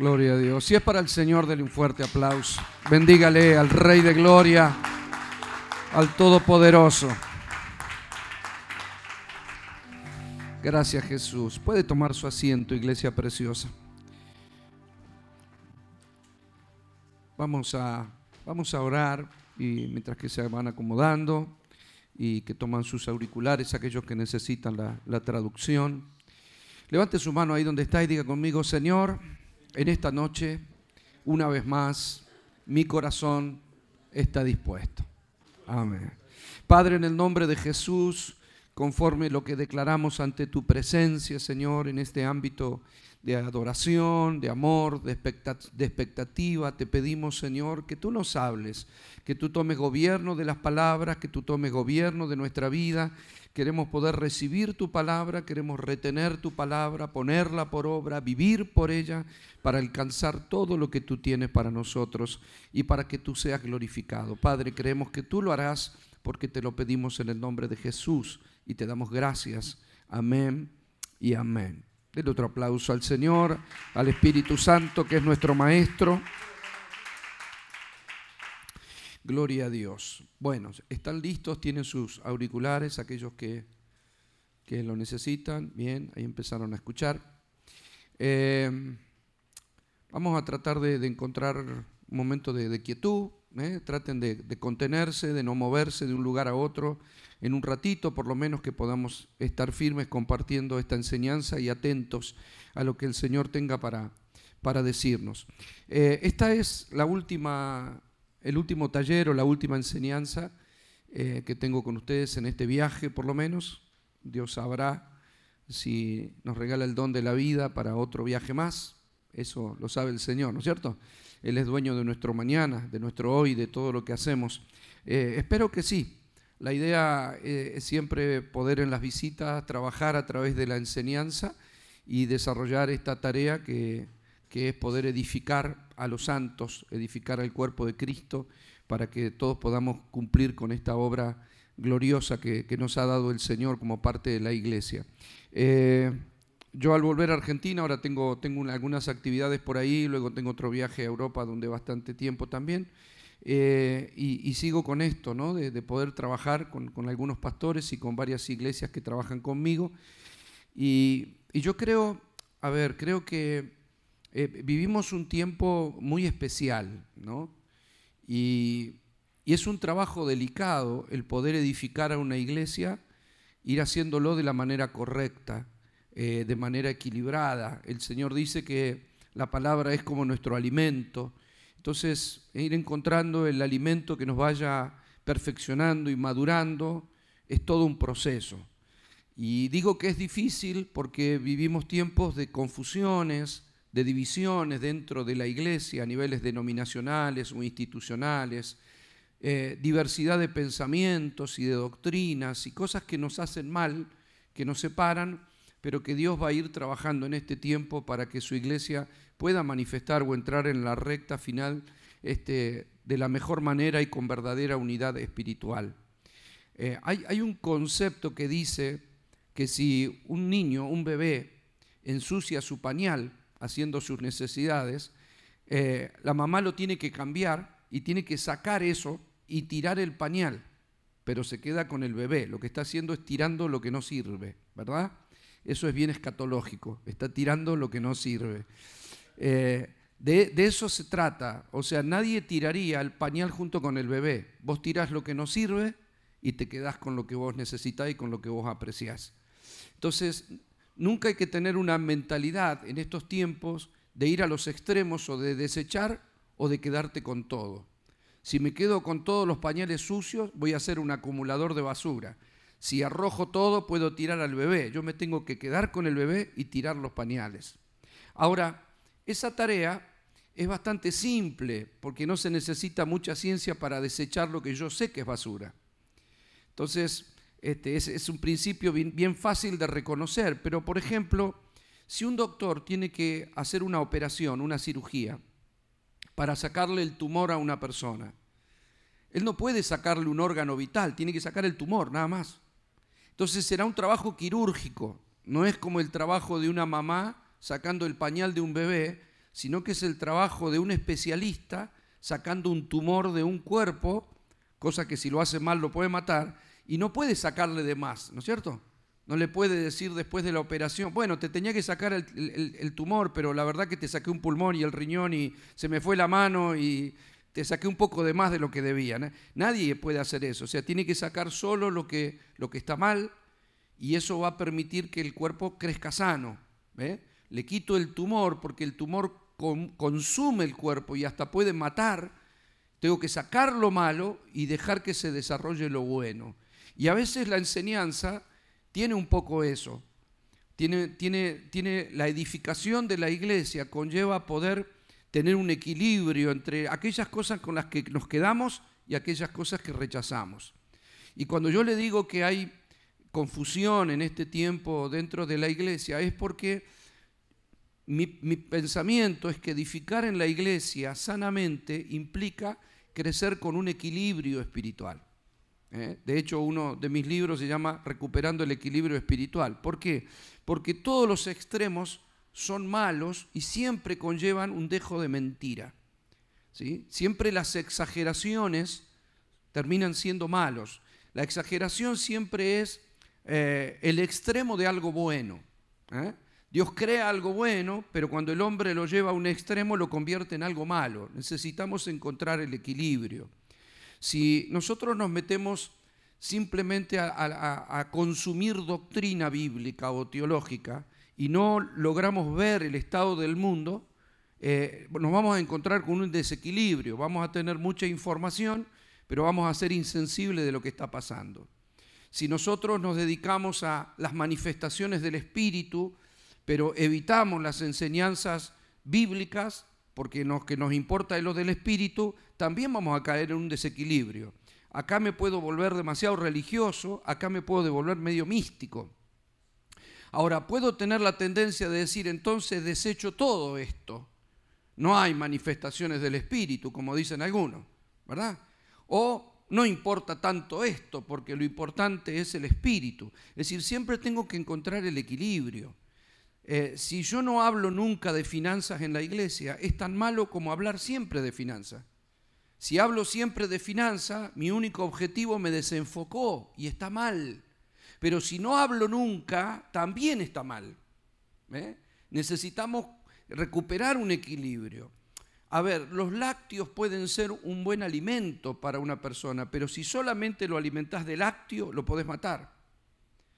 Gloria a Dios. Si es para el Señor, denle un fuerte aplauso. Bendígale al Rey de Gloria, al Todopoderoso. Gracias Jesús. Puede tomar su asiento, iglesia preciosa. Vamos a, vamos a orar y mientras que se van acomodando y que toman sus auriculares, aquellos que necesitan la, la traducción. Levante su mano ahí donde está y diga conmigo, Señor, en esta noche, una vez más, mi corazón está dispuesto. Amén. Padre, en el nombre de Jesús, conforme lo que declaramos ante tu presencia, Señor, en este ámbito de adoración, de amor, de expectativa, te pedimos, Señor, que tú nos hables, que tú tomes gobierno de las palabras, que tú tomes gobierno de nuestra vida queremos poder recibir tu palabra, queremos retener tu palabra, ponerla por obra, vivir por ella, para alcanzar todo lo que tú tienes para nosotros y para que tú seas glorificado. Padre, creemos que tú lo harás porque te lo pedimos en el nombre de Jesús y te damos gracias. Amén y amén. Denle otro aplauso al Señor, al Espíritu Santo, que es nuestro Maestro. Gloria a Dios. Bueno, están listos, tienen sus auriculares, aquellos que, que lo necesitan. Bien, ahí empezaron a escuchar. Eh, vamos a tratar de, encontrar un momento de, quietud. ¿Eh? Traten de, contenerse, de no moverse de un lugar a otro. En un ratito, por lo menos, que podamos estar firmes compartiendo esta enseñanza y atentos a lo que el Señor tenga para, para decirnos. Eh, esta es la última el último taller o la última enseñanza eh, que tengo con ustedes en este viaje, por lo menos. Dios sabrá si nos regala el don de la vida para otro viaje más. Eso lo sabe el Señor, ¿no es cierto? Él es dueño de nuestro mañana, de nuestro hoy, de todo lo que hacemos. Eh, espero que sí. La idea eh, es siempre poder en las visitas trabajar a través de la enseñanza y desarrollar esta tarea que, que es poder edificar a los santos, edificar al cuerpo de Cristo, para que todos podamos cumplir con esta obra gloriosa que, nos ha dado el Señor como parte de la iglesia. Eh, yo al volver a Argentina, ahora tengo, tengo algunas actividades por ahí, luego tengo otro viaje a Europa donde bastante tiempo también, eh, y, sigo con esto, ¿no? de, poder trabajar con, algunos pastores y con varias iglesias que trabajan conmigo. Y, y yo creo, a ver, creo que eh, vivimos un tiempo muy especial, ¿no? Y, es un trabajo delicado el poder edificar a una iglesia, ir haciéndolo de la manera correcta, eh, de manera equilibrada. El Señor dice que la palabra es como nuestro alimento. Entonces, ir encontrando el alimento que nos vaya perfeccionando y madurando es todo un proceso. Y digo que es difícil porque vivimos tiempos de confusiones, de divisiones dentro de la iglesia a niveles denominacionales o institucionales, eh, diversidad de pensamientos y de doctrinas y cosas que nos hacen mal, que nos separan, pero que Dios va a ir trabajando en este tiempo para que su iglesia pueda manifestar o entrar en la recta final este, de la mejor manera y con verdadera unidad espiritual. Eh, hay, un concepto que dice que si un niño, un bebé, ensucia su pañal, haciendo sus necesidades, eh, la mamá lo tiene que cambiar y tiene que sacar eso y tirar el pañal, pero se queda con el bebé. Lo que está haciendo es tirando lo que no sirve, ¿verdad? Eso es bien escatológico, está tirando lo que no sirve. Eh, de, eso se trata, o sea, nadie tiraría el pañal junto con el bebé. Vos tirás lo que no sirve y te quedás con lo que vos necesitas y con lo que vos apreciás. Entonces, Nunca hay que tener una mentalidad en estos tiempos de ir a los extremos o de desechar o de quedarte con todo. Si me quedo con todos los pañales sucios, voy a ser un acumulador de basura. Si arrojo todo, puedo tirar al bebé. Yo me tengo que quedar con el bebé y tirar los pañales. Ahora, esa tarea es bastante simple porque no se necesita mucha ciencia para desechar lo que yo sé que es basura. Entonces, este, es, un principio bien, fácil de reconocer, pero por ejemplo, si un doctor tiene que hacer una operación, una cirugía, para sacarle el tumor a una persona, él no puede sacarle un órgano vital, tiene que sacar el tumor, nada más. Entonces será un trabajo quirúrgico, no es como el trabajo de una mamá sacando el pañal de un bebé, sino que es el trabajo de un especialista sacando un tumor de un cuerpo, cosa que si lo hace mal lo puede matar, y no puede sacarle de más, ¿no es cierto? No le puede decir después de la operación, bueno, te tenía que sacar el, tumor, pero la verdad que te saqué un pulmón y el riñón y se me fue la mano y te saqué un poco de más de lo que debía. Nadie puede hacer eso, o sea, tiene que sacar solo lo que, lo que está mal y eso va a permitir que el cuerpo crezca sano. Le quito el tumor porque el tumor consume el cuerpo y hasta puede matar. Tengo que sacar lo malo y dejar que se desarrolle lo bueno. Y a veces la enseñanza tiene un poco eso. Tiene, tiene, tiene la edificación de la iglesia, conlleva poder tener un equilibrio entre aquellas cosas con las que nos quedamos y aquellas cosas que rechazamos. Y cuando yo le digo que hay confusión en este tiempo dentro de la iglesia, es porque mi, mi, pensamiento es que edificar en la iglesia sanamente implica crecer con un equilibrio espiritual. ¿eh? De hecho, uno de mis libros se llama Recuperando el equilibrio espiritual. ¿Por qué? Porque todos los extremos son malos y siempre conllevan un dejo de mentira. ¿sí? Siempre las exageraciones terminan siendo malos. La exageración siempre es eh, el extremo de algo bueno. ¿eh? Dios crea algo bueno, pero cuando el hombre lo lleva a un extremo lo convierte en algo malo. Necesitamos encontrar el equilibrio. Si nosotros nos metemos simplemente a, consumir doctrina bíblica o teológica y no logramos ver el estado del mundo, eh, nos vamos a encontrar con un desequilibrio, vamos a tener mucha información, pero vamos a ser insensibles de lo que está pasando. Si nosotros nos dedicamos a las manifestaciones del Espíritu, pero evitamos las enseñanzas bíblicas, porque lo que nos importa es lo del espíritu, también vamos a caer en un desequilibrio. Acá me puedo volver demasiado religioso, acá me puedo devolver medio místico. Ahora, puedo tener la tendencia de decir, entonces desecho todo esto. No hay manifestaciones del espíritu, como dicen algunos, ¿verdad? O no importa tanto esto, porque lo importante es el espíritu. Es decir, siempre tengo que encontrar el equilibrio. Eh, si yo no hablo nunca de finanzas en la iglesia, es tan malo como hablar siempre de finanzas. Si hablo siempre de finanzas, mi único objetivo me desenfocó y está mal. Pero si no hablo nunca, también está mal. ¿eh? Necesitamos recuperar un equilibrio. A ver, los lácteos pueden ser un buen alimento para una persona, pero si solamente lo alimentas de lácteo, lo podés matar.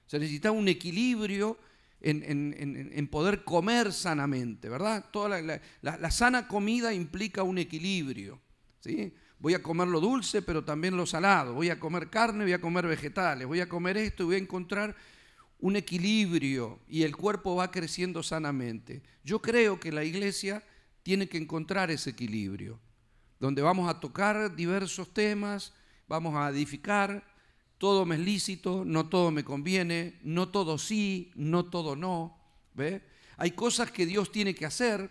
Se necesita un equilibrio en, poder comer sanamente, ¿verdad? Toda la, sana comida implica un equilibrio, ¿sí? Voy a comer lo dulce, pero también lo salado. Voy a comer carne, voy a comer vegetales. Voy a comer esto y voy a encontrar un equilibrio y el cuerpo va creciendo sanamente. Yo creo que la iglesia tiene que encontrar ese equilibrio, donde vamos a tocar diversos temas, vamos a edificar, todo me es lícito, no todo me conviene, no todo sí, no todo no. ¿ve? Hay cosas que Dios tiene que hacer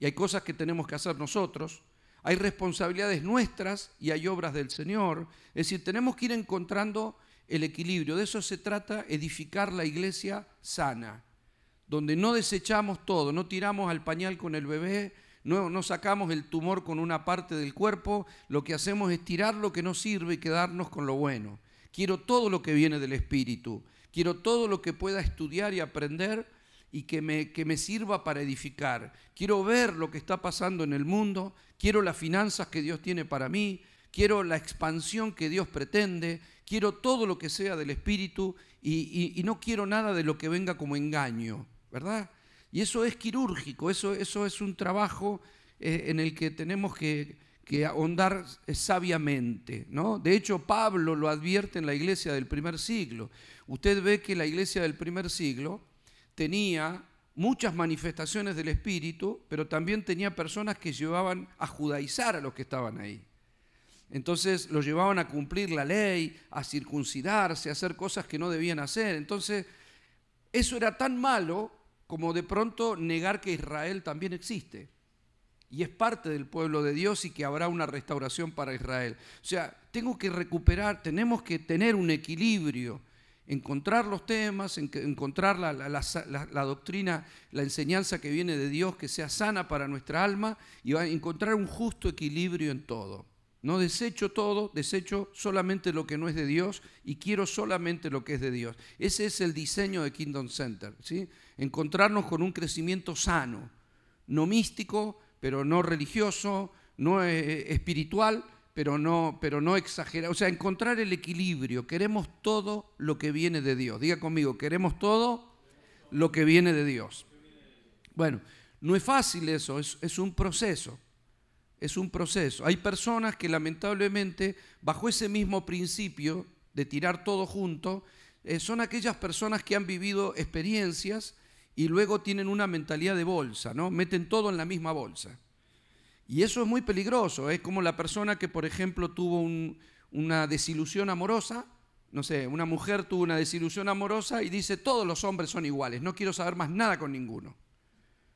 y hay cosas que tenemos que hacer nosotros. Hay responsabilidades nuestras y hay obras del Señor. Es decir, tenemos que ir encontrando el equilibrio. De eso se trata edificar la iglesia sana, donde no desechamos todo, no tiramos al pañal con el bebé, no, no, sacamos el tumor con una parte del cuerpo, lo que hacemos es tirar lo que no sirve y quedarnos con lo bueno. Quiero todo lo que viene del Espíritu. Quiero todo lo que pueda estudiar y aprender y que me, que me sirva para edificar. Quiero ver lo que está pasando en el mundo. Quiero las finanzas que Dios tiene para mí. Quiero la expansión que Dios pretende. Quiero todo lo que sea del Espíritu y, no quiero nada de lo que venga como engaño, ¿verdad? Y eso es quirúrgico, eso, eso es un trabajo eh, en el que tenemos que que ahondar sabiamente. ¿no? De hecho, Pablo lo advierte en la iglesia del primer siglo. Usted ve que la iglesia del primer siglo tenía muchas manifestaciones del Espíritu, pero también tenía personas que llevaban a judaizar a los que estaban ahí. Entonces los llevaban a cumplir la ley, a circuncidarse, a hacer cosas que no debían hacer. Entonces, eso era tan malo como de pronto negar que Israel también existe y es parte del pueblo de Dios y que habrá una restauración para Israel. O sea, tengo que recuperar, tenemos que tener un equilibrio encontrar los temas, encontrar la, doctrina, la enseñanza que viene de Dios, que sea sana para nuestra alma y va a encontrar un justo equilibrio en todo. No desecho todo, desecho solamente lo que no es de Dios y quiero solamente lo que es de Dios. Ese es el diseño de Kingdom Center, ¿sí? Encontrarnos con un crecimiento sano, no místico, pero no religioso, no eh, espiritual, pero no, pero no exagerar. O sea, encontrar el equilibrio. Queremos todo lo que viene de Dios. Diga conmigo, queremos todo lo que viene de Dios. Bueno, no es fácil eso, es, un proceso. Es un proceso. Hay personas que lamentablemente, bajo ese mismo principio de tirar todo junto, eh, son aquellas personas que han vivido experiencias y luego tienen una mentalidad de bolsa, ¿no? Meten todo en la misma bolsa. Y eso es muy peligroso. Es como la persona que, por ejemplo, tuvo una desilusión amorosa. No sé, una mujer tuvo una desilusión amorosa y dice, todos los hombres son iguales, no quiero saber más nada con ninguno.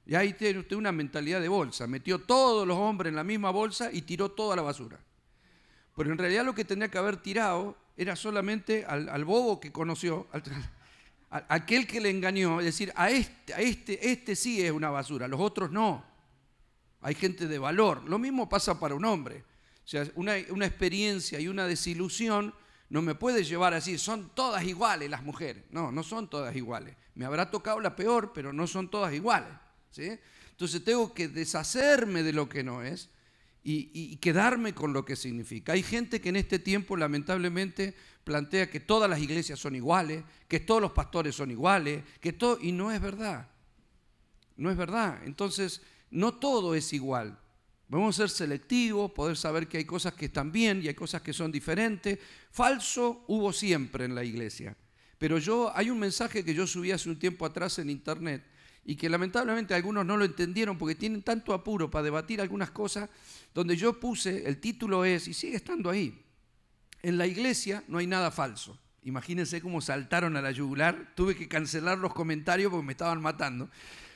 Y ahí tiene usted una mentalidad de bolsa. Metió todos los hombres en la misma bolsa y tiró toda la basura. Pero en realidad lo que tenía que haber tirado era solamente al, bobo que conoció, aquel que le engañó, es decir, a este, a este, este sí es una basura, los otros no hay gente de valor. Lo mismo pasa para un hombre. O sea, una, experiencia y una desilusión no me puede llevar así, son todas iguales las mujeres. No, no son todas iguales. Me habrá tocado la peor, pero no son todas iguales. ¿sí? Entonces tengo que deshacerme de lo que no es y, y, quedarme con lo que significa. Hay gente que en este tiempo lamentablemente plantea que todas las iglesias son iguales, que todos los pastores son iguales, que todo, y no es verdad. No es verdad. Entonces, no todo es igual. Vamos a ser selectivos, poder saber que hay cosas que están bien y hay cosas que son diferentes. Falso hubo siempre en la iglesia. Pero yo, hay un mensaje que yo subí hace un tiempo atrás en internet y que lamentablemente algunos no lo entendieron porque tienen tanto apuro para debatir algunas cosas, donde yo puse, el título es, y sigue estando ahí, en la iglesia no hay nada falso. Imagínense cómo saltaron a la yugular, tuve que cancelar los comentarios porque me estaban matando.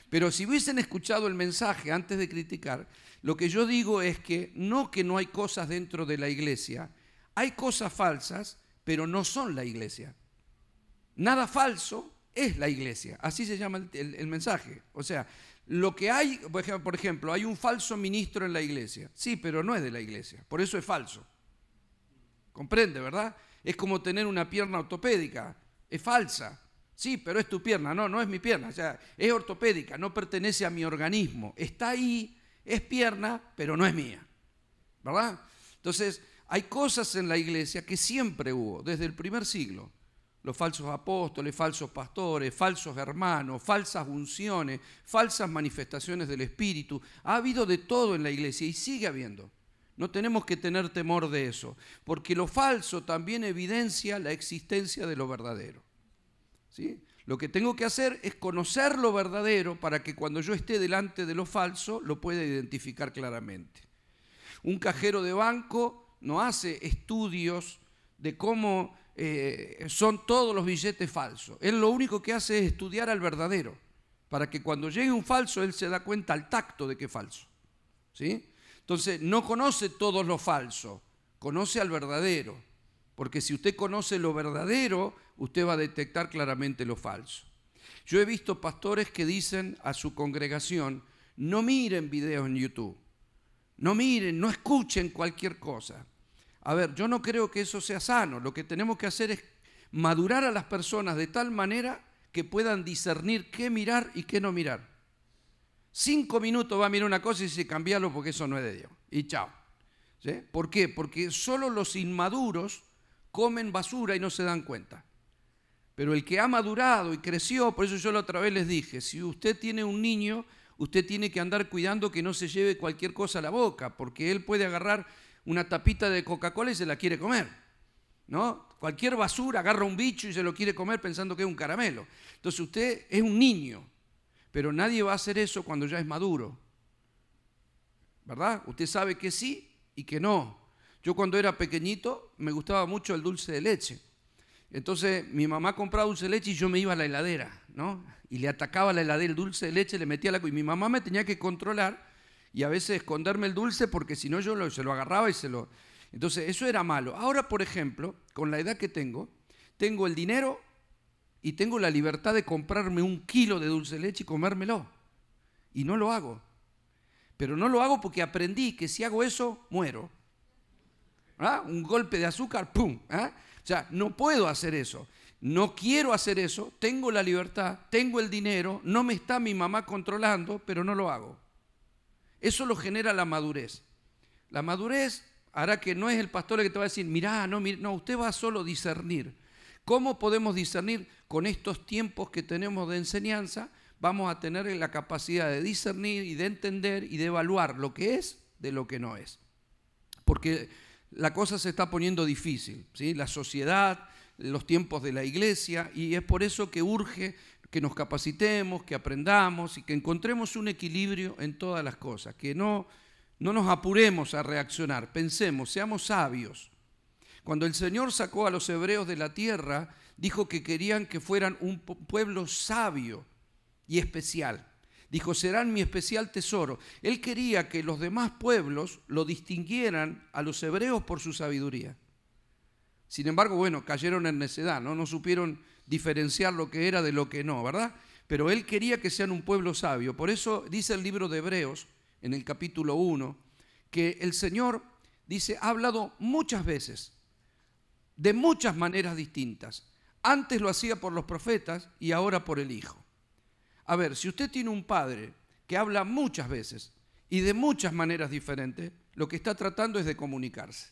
Pero si hubiesen escuchado el mensaje antes de criticar, lo que yo digo es que no que no hay cosas dentro de la iglesia, hay cosas falsas, pero no son la iglesia. Nada falso es la iglesia, así se llama el, mensaje. O sea, lo que hay, por ejemplo, hay un falso ministro en la iglesia, sí, pero no es de la iglesia, por eso es falso. ¿Comprende, verdad? Es como tener una pierna ortopédica, es falsa, Sí, pero es tu pierna. No, no es mi pierna. O sea, es ortopédica, no pertenece a mi organismo. Está ahí, es pierna, pero no es mía. ¿Verdad? Entonces, hay cosas en la iglesia que siempre hubo, desde el primer siglo. Los falsos apóstoles, falsos pastores, falsos hermanos, falsas unciones, falsas manifestaciones del Espíritu. Ha habido de todo en la iglesia y sigue habiendo. No tenemos que tener temor de eso, porque lo falso también evidencia la existencia de lo verdadero. Lo que tengo que hacer es conocer lo verdadero para que cuando yo esté delante de lo falso lo pueda identificar claramente. Un cajero de banco no hace estudios de cómo eh, son todos los billetes falsos. Él lo único que hace es estudiar al verdadero, para que cuando llegue un falso él se da cuenta al tacto de que es falso. ¿sí? Entonces, no conoce todos lo falso, conoce al verdadero. Porque si usted conoce lo verdadero, usted va a detectar claramente lo falso. Yo he visto pastores que dicen a su congregación, no miren videos en YouTube, no miren, no escuchen cualquier cosa. A ver, yo no creo que eso sea sano. Lo que tenemos que hacer es madurar a las personas de tal manera que puedan discernir qué mirar y qué no mirar. Cinco minutos va a mirar una cosa y dice, cambiarlo porque eso no es de Dios. Y chao. ¿Por qué? Porque solo los inmaduros comen basura y no se dan cuenta. Pero el que ha madurado y creció, por eso yo la otra vez les dije, si usted tiene un niño, usted tiene que andar cuidando que no se lleve cualquier cosa a la boca, porque él puede agarrar una tapita de Coca-Cola y se la quiere comer. ¿No? Cualquier basura agarra un bicho y se lo quiere comer pensando que es un caramelo. Entonces usted es un niño, pero nadie va a hacer eso cuando ya es maduro. ¿Verdad? Usted sabe que sí y que no. Yo cuando era pequeñito me gustaba mucho el dulce de leche. Entonces mi mamá compraba dulce de leche y yo me iba a la heladera, ¿no? Y le atacaba la heladera el dulce de leche, le metía la... Y mi mamá me tenía que controlar y a veces esconderme el dulce porque si no yo se lo agarraba y se lo... Entonces eso era malo. Ahora, por ejemplo, con la edad que tengo, tengo el dinero y tengo la libertad de comprarme un kilo de dulce de leche y comérmelo. Y no lo hago. Pero no lo hago porque aprendí que si hago eso, muero. ¿Ah? Un golpe de azúcar, ¡pum! ¿Ah? O sea, no puedo hacer eso. No quiero hacer eso, tengo la libertad, tengo el dinero, no me está mi mamá controlando, pero no lo hago. Eso lo genera la madurez. La madurez hará que no es el pastor el que te va a decir, mirá, no, no, usted va a solo discernir. ¿Cómo podemos discernir con estos tiempos que tenemos de enseñanza? Vamos a tener la capacidad de discernir y de entender y de evaluar lo que es de lo que no es. Porque la cosa se está poniendo difícil. ¿sí? La sociedad, los tiempos de la iglesia y es por eso que urge que nos capacitemos, que aprendamos y que encontremos un equilibrio en todas las cosas, que no, no nos apuremos a reaccionar, pensemos, seamos sabios. Cuando el Señor sacó a los hebreos de la tierra, dijo que querían que fueran un pueblo sabio y especial. Dijo, serán mi especial tesoro. Él quería que los demás pueblos lo distinguieran a los hebreos por su sabiduría. Sin embargo, bueno, cayeron en necedad, ¿no? No supieron diferenciar lo que era de lo que no, ¿verdad? Pero él quería que sean un pueblo sabio. Por eso dice el libro de Hebreos, en el capítulo 1, que el Señor, dice, ha hablado muchas veces, de muchas maneras distintas. Antes lo hacía por los profetas y ahora por el Hijo. A ver, si usted tiene un padre que habla muchas veces y de muchas maneras diferentes, lo que está tratando es de comunicarse.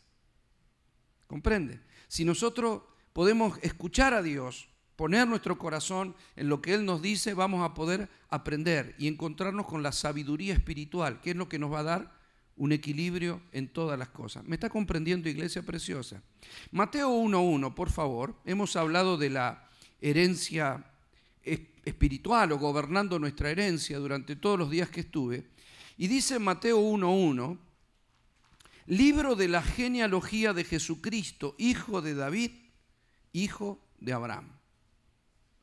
¿Comprende? Si nosotros podemos escuchar a Dios, poner nuestro corazón en lo que Él nos dice, vamos a poder aprender y encontrarnos con la sabiduría espiritual, que es lo que nos va a dar un equilibrio en todas las cosas. ¿Me está comprendiendo, iglesia preciosa? Mateo 1.1, por favor. Hemos hablado de la herencia espiritual o gobernando nuestra herencia durante todos los días que estuve. Y dice Mateo 1.1, Libro de la genealogía de Jesucristo, hijo de David, hijo de Abraham.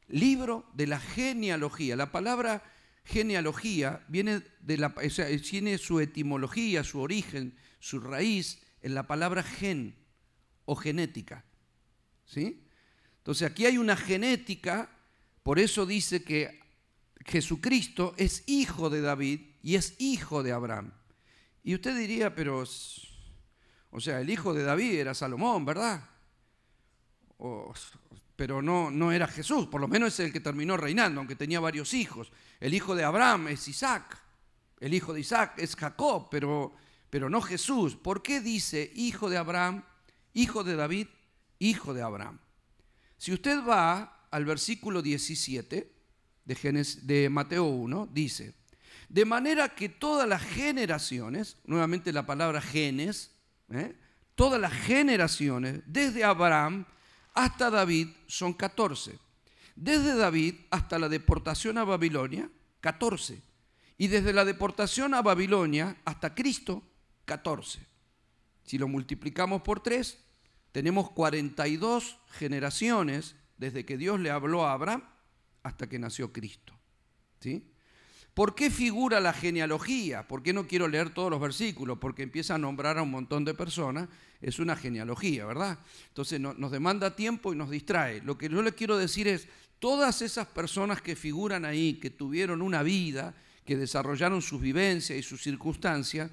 Libro de la genealogía. La palabra genealogía viene de la, tiene su etimología, su origen, su raíz en la palabra gen o genética. ¿Sí? Entonces aquí hay una genética, por eso dice que Jesucristo es hijo de David y es hijo de Abraham. Y usted diría, pero o sea, el hijo de David era Salomón, ¿verdad? pero no, no era Jesús, por lo menos es el que terminó reinando, aunque tenía varios hijos. El hijo de Abraham es Isaac, el hijo de Isaac es Jacob, pero, pero no Jesús. ¿Por qué dice hijo de Abraham, hijo de David, hijo de Abraham? Si usted va al versículo 17 de, Mateo 1, dice, de manera que todas las generaciones, nuevamente la palabra genes, ¿eh? todas las generaciones, desde Abraham hasta David, son 14. Desde David hasta la deportación a Babilonia, 14. Y desde la deportación a Babilonia hasta Cristo, 14. Si lo multiplicamos por 3, tenemos 42 generaciones desde que Dios le habló a Abraham hasta que nació Cristo. ¿Sí? ¿Por qué figura la genealogía? ¿Por qué no quiero leer todos los versículos? Porque empieza a nombrar a un montón de personas. Es una genealogía, ¿verdad? Entonces nos demanda tiempo y nos distrae. Lo que yo le quiero decir es, todas esas personas que figuran ahí, que tuvieron una vida, que desarrollaron sus vivencias y sus circunstancias,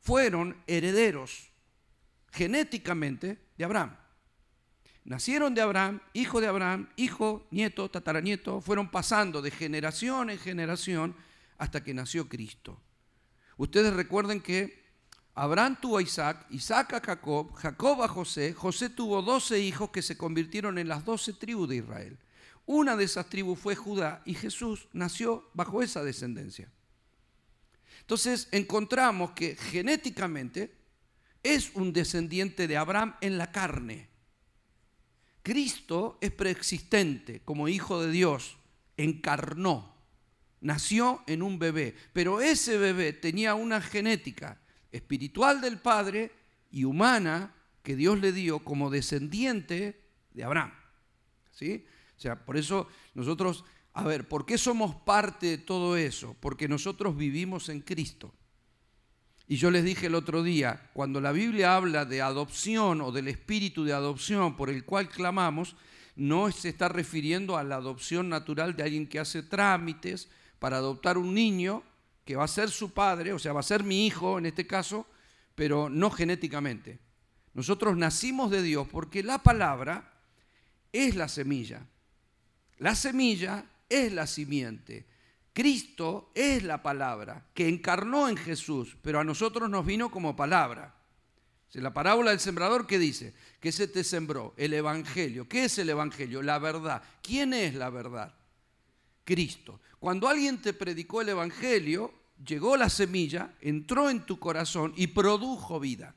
fueron herederos genéticamente de Abraham. Nacieron de Abraham, hijo de Abraham, hijo, nieto, tataranieto, fueron pasando de generación en generación hasta que nació Cristo. Ustedes recuerden que Abraham tuvo a Isaac, Isaac a Jacob, Jacob a José, José tuvo doce hijos que se convirtieron en las doce tribus de Israel. Una de esas tribus fue Judá y Jesús nació bajo esa descendencia. Entonces encontramos que genéticamente es un descendiente de Abraham en la carne. Cristo es preexistente como hijo de Dios, encarnó nació en un bebé, pero ese bebé tenía una genética espiritual del Padre y humana que Dios le dio como descendiente de Abraham. ¿Sí? O sea, por eso nosotros, a ver, ¿por qué somos parte de todo eso? Porque nosotros vivimos en Cristo. Y yo les dije el otro día, cuando la Biblia habla de adopción o del espíritu de adopción por el cual clamamos, no se está refiriendo a la adopción natural de alguien que hace trámites para adoptar un niño que va a ser su padre, o sea, va a ser mi hijo en este caso, pero no genéticamente. Nosotros nacimos de Dios porque la palabra es la semilla. La semilla es la simiente. Cristo es la palabra que encarnó en Jesús, pero a nosotros nos vino como palabra. La parábola del sembrador, ¿qué dice? Que se te sembró el Evangelio. ¿Qué es el Evangelio? La verdad. ¿Quién es la verdad? Cristo. Cuando alguien te predicó el Evangelio, llegó la semilla, entró en tu corazón y produjo vida.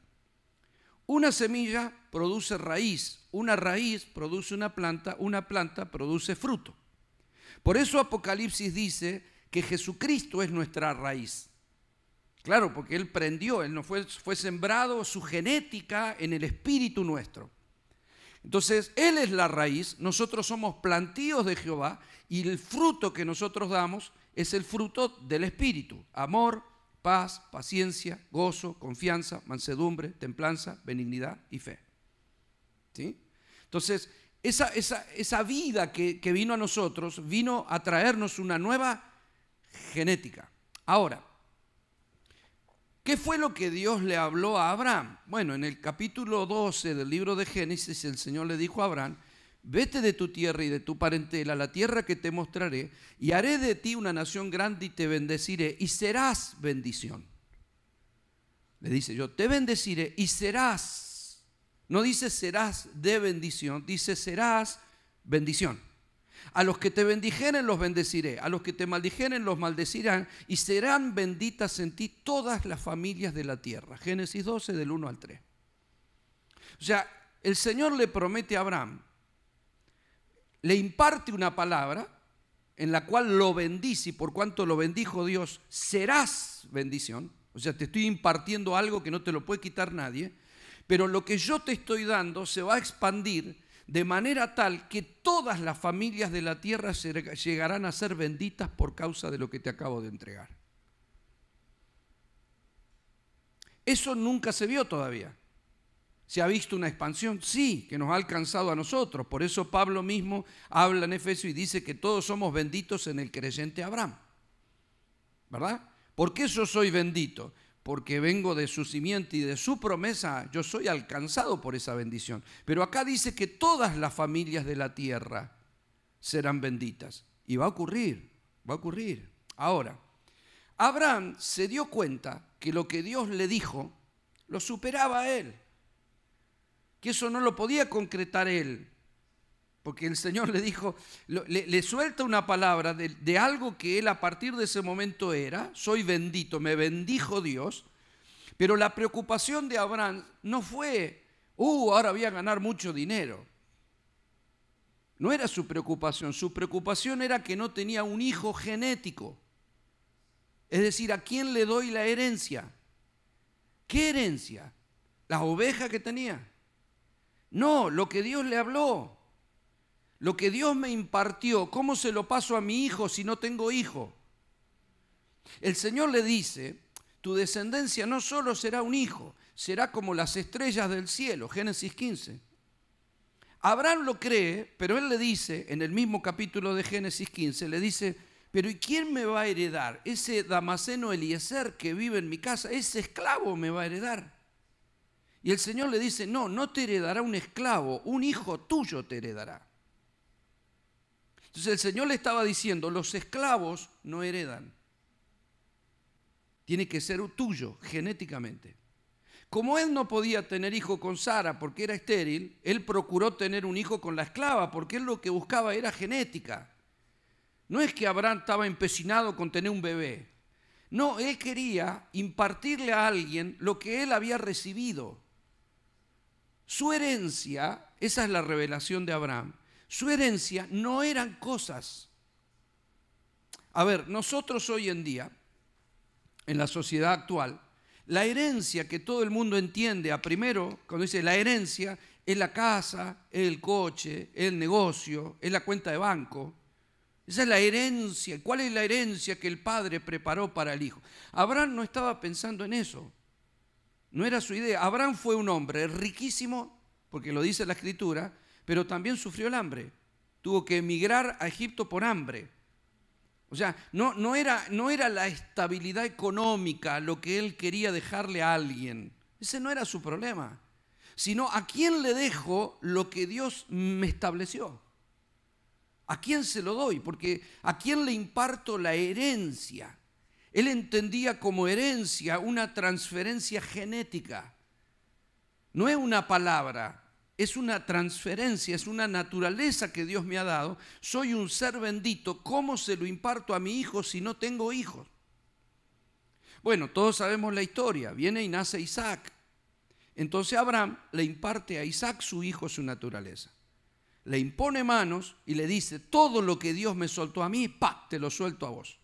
Una semilla produce raíz, una raíz produce una planta, una planta produce fruto. Por eso Apocalipsis dice que Jesucristo es nuestra raíz. Claro, porque Él prendió, Él no fue, fue sembrado su genética en el espíritu nuestro. Entonces, Él es la raíz, nosotros somos plantíos de Jehová y el fruto que nosotros damos es el fruto del espíritu. Amor, paz, paciencia, gozo, confianza, mansedumbre, templanza, benignidad y fe. ¿Sí? Entonces, esa, esa, esa vida que, que vino a nosotros vino a traernos una nueva genética. Ahora, ¿Qué fue lo que Dios le habló a Abraham? Bueno, en el capítulo 12 del libro de Génesis el Señor le dijo a Abraham, vete de tu tierra y de tu parentela la tierra que te mostraré, y haré de ti una nación grande y te bendeciré, y serás bendición. Le dice yo, te bendeciré y serás. No dice serás de bendición, dice serás bendición. A los que te bendijeren los bendeciré, a los que te maldijeren los maldecirán y serán benditas en ti todas las familias de la tierra. Génesis 12 del 1 al 3. O sea, el Señor le promete a Abraham, le imparte una palabra en la cual lo bendice y por cuanto lo bendijo Dios, serás bendición. O sea, te estoy impartiendo algo que no te lo puede quitar nadie, pero lo que yo te estoy dando se va a expandir de manera tal que todas las familias de la tierra llegarán a ser benditas por causa de lo que te acabo de entregar. Eso nunca se vio todavía. ¿Se ha visto una expansión? Sí, que nos ha alcanzado a nosotros. Por eso Pablo mismo habla en Efesio y dice que todos somos benditos en el creyente Abraham. ¿Verdad? ¿Por qué yo soy bendito? Porque vengo de su simiente y de su promesa, yo soy alcanzado por esa bendición. Pero acá dice que todas las familias de la tierra serán benditas. Y va a ocurrir, va a ocurrir. Ahora, Abraham se dio cuenta que lo que Dios le dijo lo superaba a él, que eso no lo podía concretar él, porque el Señor le dijo, le, suelta una palabra de, algo que él a partir de ese momento era, soy bendito, me bendijo Dios, pero la preocupación de Abraham no fue, uh, ahora voy a ganar mucho dinero. No era su preocupación, su preocupación era que no tenía un hijo genético. Es decir, ¿a quién le doy la herencia? ¿Qué herencia? ¿La oveja que tenía? No, lo que Dios le habló. Lo que Dios me impartió, ¿cómo se lo paso a mi hijo si no tengo hijo? El Señor le dice, tu descendencia no solo será un hijo, será como las estrellas del cielo, Génesis 15. Abraham lo cree, pero él le dice, en el mismo capítulo de Génesis 15, le dice, pero ¿y quién me va a heredar? Ese Damaseno Eliezer que vive en mi casa, ese esclavo me va a heredar. Y el Señor le dice, no, no te heredará un esclavo, un hijo tuyo te heredará. Entonces el Señor le estaba diciendo, los esclavos no heredan. Tiene que ser tuyo genéticamente. Como él no podía tener hijo con Sara porque era estéril, él procuró tener un hijo con la esclava porque él lo que buscaba era genética. No es que Abraham estaba empecinado con tener un bebé. No, él quería impartirle a alguien lo que él había recibido. Su herencia, esa es la revelación de Abraham, su herencia no eran cosas. A ver, nosotros hoy en día, en la sociedad actual, la herencia que todo el mundo entiende, a primero, cuando dice la herencia, es la casa, es el coche, es el negocio, es la cuenta de banco. Esa es la herencia. ¿Cuál es la herencia que el padre preparó para el hijo? Abraham no estaba pensando en eso. No era su idea. Abraham fue un hombre riquísimo, porque lo dice la escritura, pero también sufrió el hambre. Tuvo que emigrar a Egipto por hambre. O sea, no, no, era, no era la estabilidad económica lo que él quería dejarle a alguien. Ese no era su problema. Sino a quién le dejo lo que Dios me estableció. ¿A quién se lo doy? Porque ¿a quién le imparto la herencia? Él entendía como herencia una transferencia genética. No es una palabra, es una transferencia, es una naturaleza que Dios me ha dado. Soy un ser bendito. ¿Cómo se lo imparto a mi hijo si no tengo hijos? Bueno, todos sabemos la historia. Viene y nace Isaac. Entonces Abraham le imparte a Isaac su hijo su naturaleza. Le impone manos y le dice, todo lo que Dios me soltó a mí, pa, te lo suelto a vos.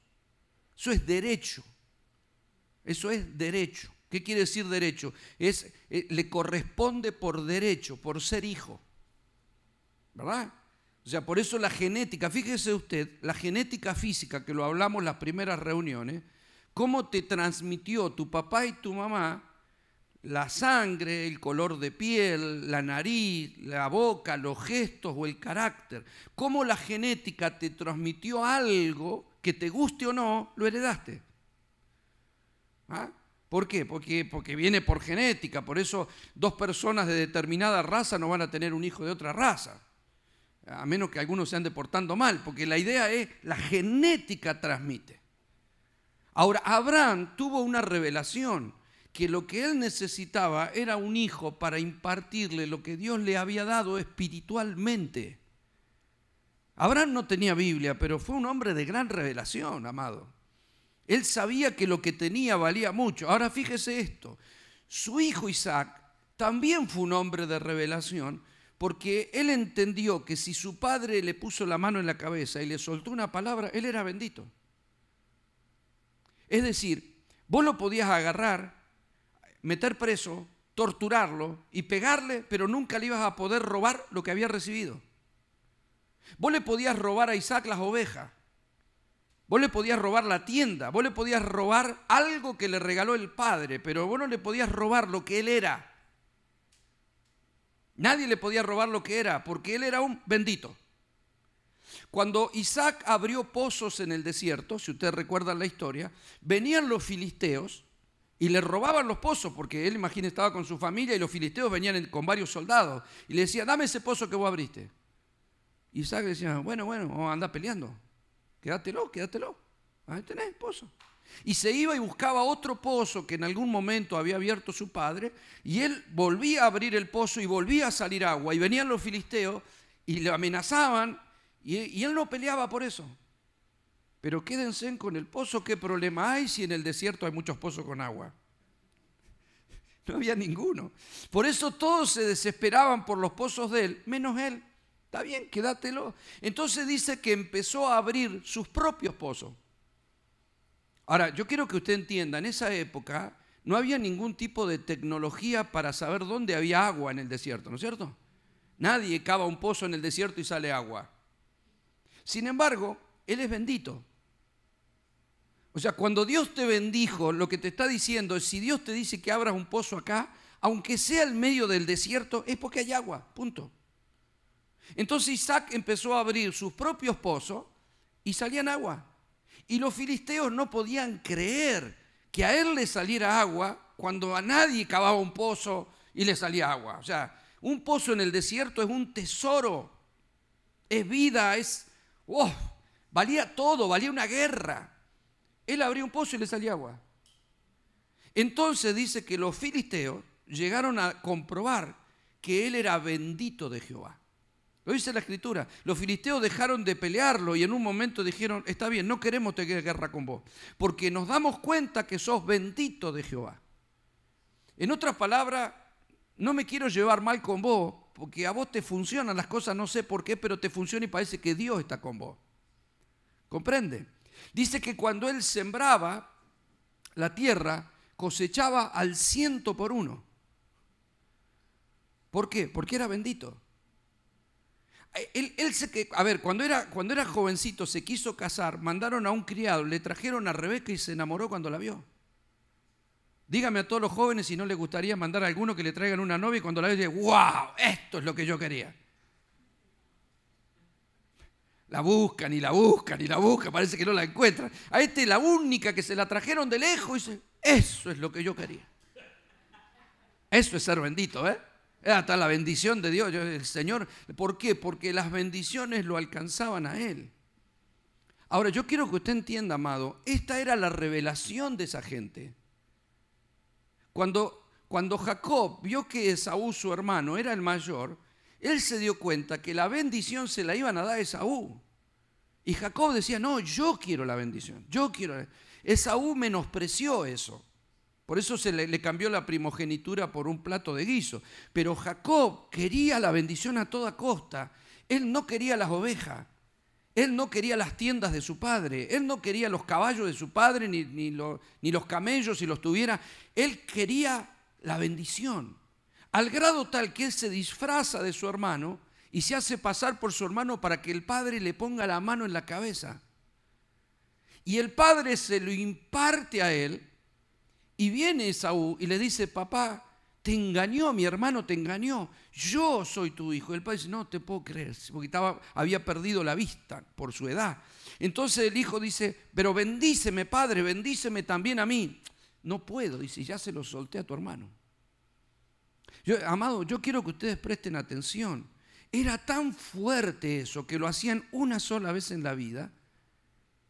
Eso es derecho. Eso es derecho. ¿Qué quiere decir derecho? Es, eh, le corresponde por derecho, por ser hijo. ¿Verdad? O sea, por eso la genética, fíjese usted, la genética física, que lo hablamos en las primeras reuniones, cómo te transmitió tu papá y tu mamá la sangre, el color de piel, la nariz, la boca, los gestos o el carácter. Cómo la genética te transmitió algo que te guste o no, lo heredaste. ¿Ah? ¿Por qué? Porque, porque viene por genética, por eso dos personas de determinada raza no van a tener un hijo de otra raza, a menos que algunos se ande portando mal, porque la idea es la genética transmite. Ahora, Abraham tuvo una revelación que lo que él necesitaba era un hijo para impartirle lo que Dios le había dado espiritualmente. Abraham no tenía Biblia, pero fue un hombre de gran revelación, amado. Él sabía que lo que tenía valía mucho. Ahora fíjese esto, su hijo Isaac también fue un hombre de revelación porque él entendió que si su padre le puso la mano en la cabeza y le soltó una palabra, él era bendito. Es decir, vos lo podías agarrar, meter preso, torturarlo y pegarle, pero nunca le ibas a poder robar lo que había recibido. Vos le podías robar a Isaac las ovejas, Vos le podías robar la tienda, vos le podías robar algo que le regaló el padre, pero vos no le podías robar lo que él era. Nadie le podía robar lo que era, porque él era un bendito. Cuando Isaac abrió pozos en el desierto, si ustedes recuerdan la historia, venían los filisteos y le robaban los pozos, porque él, imagínate, estaba con su familia y los filisteos venían con varios soldados y le decía, dame ese pozo que vos abriste. Isaac decía, bueno, bueno, anda peleando. Quédatelo, quédatelo. Ahí tenés, pozo. Y se iba y buscaba otro pozo que en algún momento había abierto su padre, y él volvía a abrir el pozo y volvía a salir agua. Y venían los filisteos y le amenazaban, y, él no peleaba por eso. Pero quédense con el pozo, ¿qué problema hay si en el desierto hay muchos pozos con agua? No había ninguno. Por eso todos se desesperaban por los pozos de él, menos él. Está bien, quédatelo. Entonces dice que empezó a abrir sus propios pozos. Ahora, yo quiero que usted entienda, en esa época no había ningún tipo de tecnología para saber dónde había agua en el desierto, ¿no es cierto? Nadie cava un pozo en el desierto y sale agua. Sin embargo, Él es bendito. O sea, cuando Dios te bendijo, lo que te está diciendo es, si Dios te dice que abras un pozo acá, aunque sea el medio del desierto, es porque hay agua, punto. Entonces Isaac empezó a abrir sus propios pozos y salían agua. Y los filisteos no podían creer que a él le saliera agua cuando a nadie cavaba un pozo y le salía agua. O sea, un pozo en el desierto es un tesoro, es vida, es... Oh, valía todo, valía una guerra. Él abría un pozo y le salía agua. Entonces dice que los filisteos llegaron a comprobar que él era bendito de Jehová. Lo dice la escritura. Los filisteos dejaron de pelearlo y en un momento dijeron, está bien, no queremos tener guerra con vos, porque nos damos cuenta que sos bendito de Jehová. En otras palabras, no me quiero llevar mal con vos, porque a vos te funcionan las cosas, no sé por qué, pero te funciona y parece que Dios está con vos. ¿Comprende? Dice que cuando él sembraba la tierra, cosechaba al ciento por uno. ¿Por qué? Porque era bendito. Él, se que, a ver, cuando era, cuando era jovencito se quiso casar, mandaron a un criado, le trajeron a Rebeca y se enamoró cuando la vio. Dígame a todos los jóvenes si no les gustaría mandar a alguno que le traigan una novia y cuando la ve dice, wow, esto es lo que yo quería. La buscan y la buscan y la buscan, parece que no la encuentran. A este la única que se la trajeron de lejos dice, eso es lo que yo quería. Eso es ser bendito, ¿eh? Hasta la bendición de Dios, el Señor. ¿Por qué? Porque las bendiciones lo alcanzaban a Él. Ahora, yo quiero que usted entienda, amado, esta era la revelación de esa gente. Cuando, cuando Jacob vio que Esaú, su hermano, era el mayor, él se dio cuenta que la bendición se la iban a dar a Esaú. Y Jacob decía, no, yo quiero la bendición, yo quiero. Esaú menospreció eso. Por eso se le, cambió la primogenitura por un plato de guiso. Pero Jacob quería la bendición a toda costa. Él no quería las ovejas. Él no quería las tiendas de su padre. Él no quería los caballos de su padre, ni, ni, ni los camellos si los tuviera. Él quería la bendición al grado tal que él se disfraza de su hermano y se hace pasar por su hermano para que el padre le ponga la mano en la cabeza. Y el padre se lo imparte a él y viene Esaú y le dice, papá, te engañó, mi hermano te engañó, yo soy tu hijo. El padre dice, no te puedo creer, porque estaba, había perdido la vista por su edad. Entonces el hijo dice, pero bendíceme, padre, bendíceme también a mí. No puedo, dice, ya se lo solté a tu hermano. Yo, amado, yo quiero que ustedes presten atención. Era tan fuerte eso que lo hacían una sola vez en la vida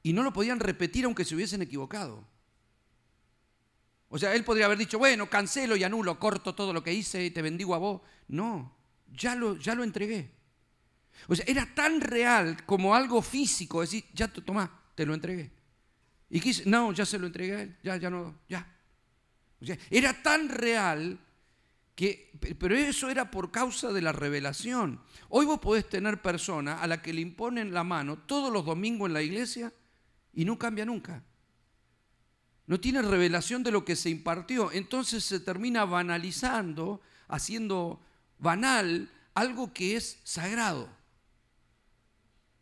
y no lo podían repetir aunque se hubiesen equivocado. O sea, él podría haber dicho, bueno, cancelo y anulo, corto todo lo que hice y te bendigo a vos. No, ya lo, ya lo entregué. O sea, era tan real como algo físico, decir, ya tomá, te lo entregué. Y quise, no, ya se lo entregué a él, ya, ya no, ya. O sea, era tan real pero eso era por causa de la revelación. Hoy vos podés tener personas a las que le imponen la mano todos los domingos en la iglesia y no cambia nunca. No tiene revelación de lo que se impartió. Entonces se termina banalizando, haciendo banal algo que es sagrado.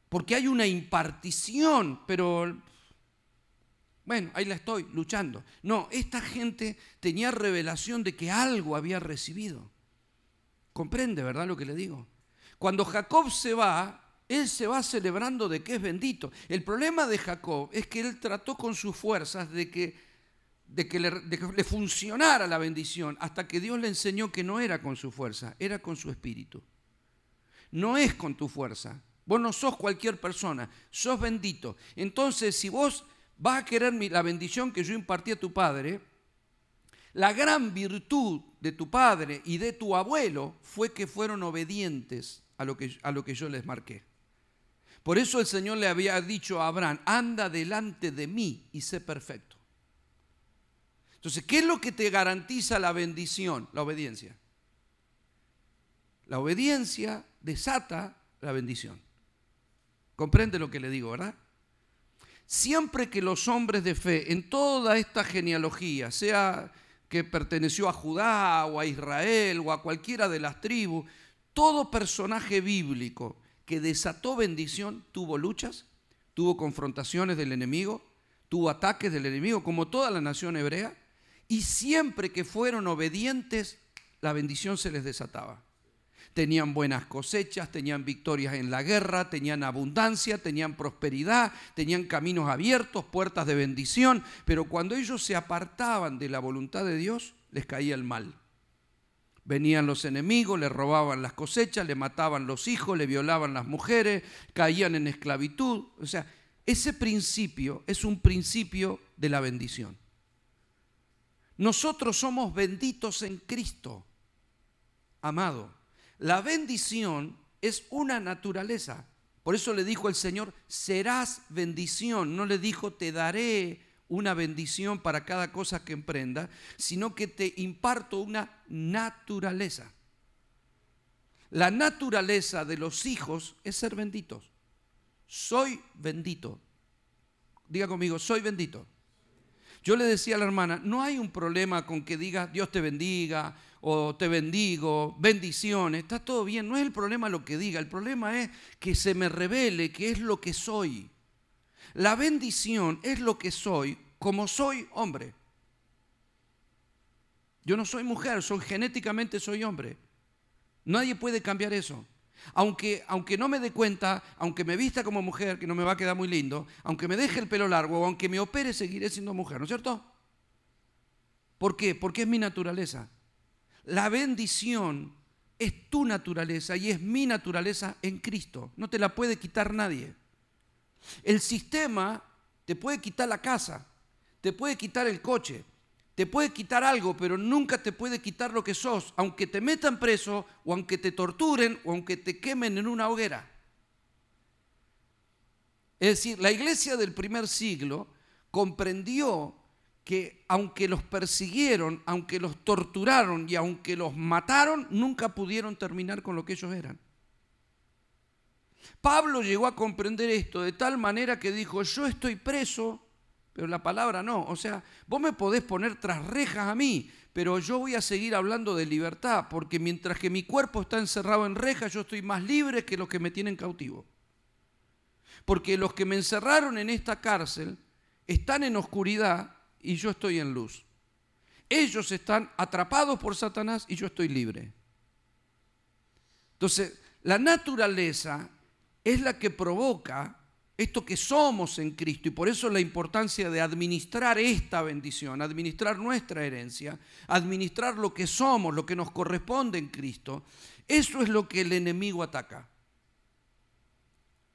Porque hay una impartición, pero bueno, ahí la estoy, luchando. No, esta gente tenía revelación de que algo había recibido. Comprende, ¿verdad lo que le digo? Cuando Jacob se va, él se va celebrando de que es bendito. El problema de Jacob es que él trató con sus fuerzas de que, de que, le, funcionara la bendición, hasta que Dios le enseñó que no era con su fuerza, era con su espíritu. No es con tu fuerza. Vos no sos cualquier persona, sos bendito. Entonces, si vos vas a querer la bendición que yo impartí a tu padre, la gran virtud de tu padre y de tu abuelo fue que fueron obedientes a lo que, a lo que yo les marqué. Por eso el Señor le había dicho a Abraham, anda delante de mí y sé perfecto. Entonces, ¿qué es lo que te garantiza la bendición? La obediencia. La obediencia desata la bendición. ¿Comprende lo que le digo, verdad? siempre que los hombres de fe en toda esta genealogía, sea que perteneció a Judá o a Israel o a cualquiera de las tribus, todo personaje bíblico que desató bendición tuvo luchas, tuvo confrontaciones del enemigo, tuvo ataques del enemigo, como toda la nación hebrea, y siempre que fueron obedientes, la bendición se les desataba. Tenían buenas cosechas, tenían victorias en la guerra, tenían abundancia, tenían prosperidad, tenían caminos abiertos, puertas de bendición, pero cuando ellos se apartaban de la voluntad de Dios, les caía el mal. Venían los enemigos, le robaban las cosechas, le mataban los hijos, le violaban las mujeres, caían en esclavitud. O sea, ese principio es un principio de la bendición. Nosotros somos benditos en Cristo, amado. La bendición es una naturaleza. Por eso le dijo el Señor, serás bendición. No le dijo, te daré una bendición para cada cosa que emprenda, sino que te imparto una naturaleza. La naturaleza de los hijos es ser benditos. Soy bendito. Diga conmigo, soy bendito. Yo le decía a la hermana, no hay un problema con que diga Dios te bendiga o te bendigo, bendiciones, está todo bien, no es el problema lo que diga, el problema es que se me revele que es lo que soy. La bendición es lo que soy como soy hombre. Yo no soy mujer, soy genéticamente soy hombre. Nadie puede cambiar eso. Aunque, aunque no me dé cuenta, aunque me vista como mujer, que no me va a quedar muy lindo, aunque me deje el pelo largo o aunque me opere, seguiré siendo mujer, ¿no es cierto? ¿Por qué? Porque es mi naturaleza. La bendición es tu naturaleza y es mi naturaleza en Cristo. No te la puede quitar nadie. El sistema te puede quitar la casa, te puede quitar el coche, te puede quitar algo, pero nunca te puede quitar lo que sos, aunque te metan preso o aunque te torturen o aunque te quemen en una hoguera. Es decir, la iglesia del primer siglo comprendió que aunque los persiguieron, aunque los torturaron y aunque los mataron, nunca pudieron terminar con lo que ellos eran. Pablo llegó a comprender esto de tal manera que dijo, yo estoy preso, pero la palabra no. O sea, vos me podés poner tras rejas a mí, pero yo voy a seguir hablando de libertad, porque mientras que mi cuerpo está encerrado en rejas, yo estoy más libre que los que me tienen cautivo. Porque los que me encerraron en esta cárcel están en oscuridad y yo estoy en luz. Ellos están atrapados por Satanás y yo estoy libre. Entonces, la naturaleza es la que provoca esto que somos en Cristo y por eso la importancia de administrar esta bendición, administrar nuestra herencia, administrar lo que somos, lo que nos corresponde en Cristo, eso es lo que el enemigo ataca.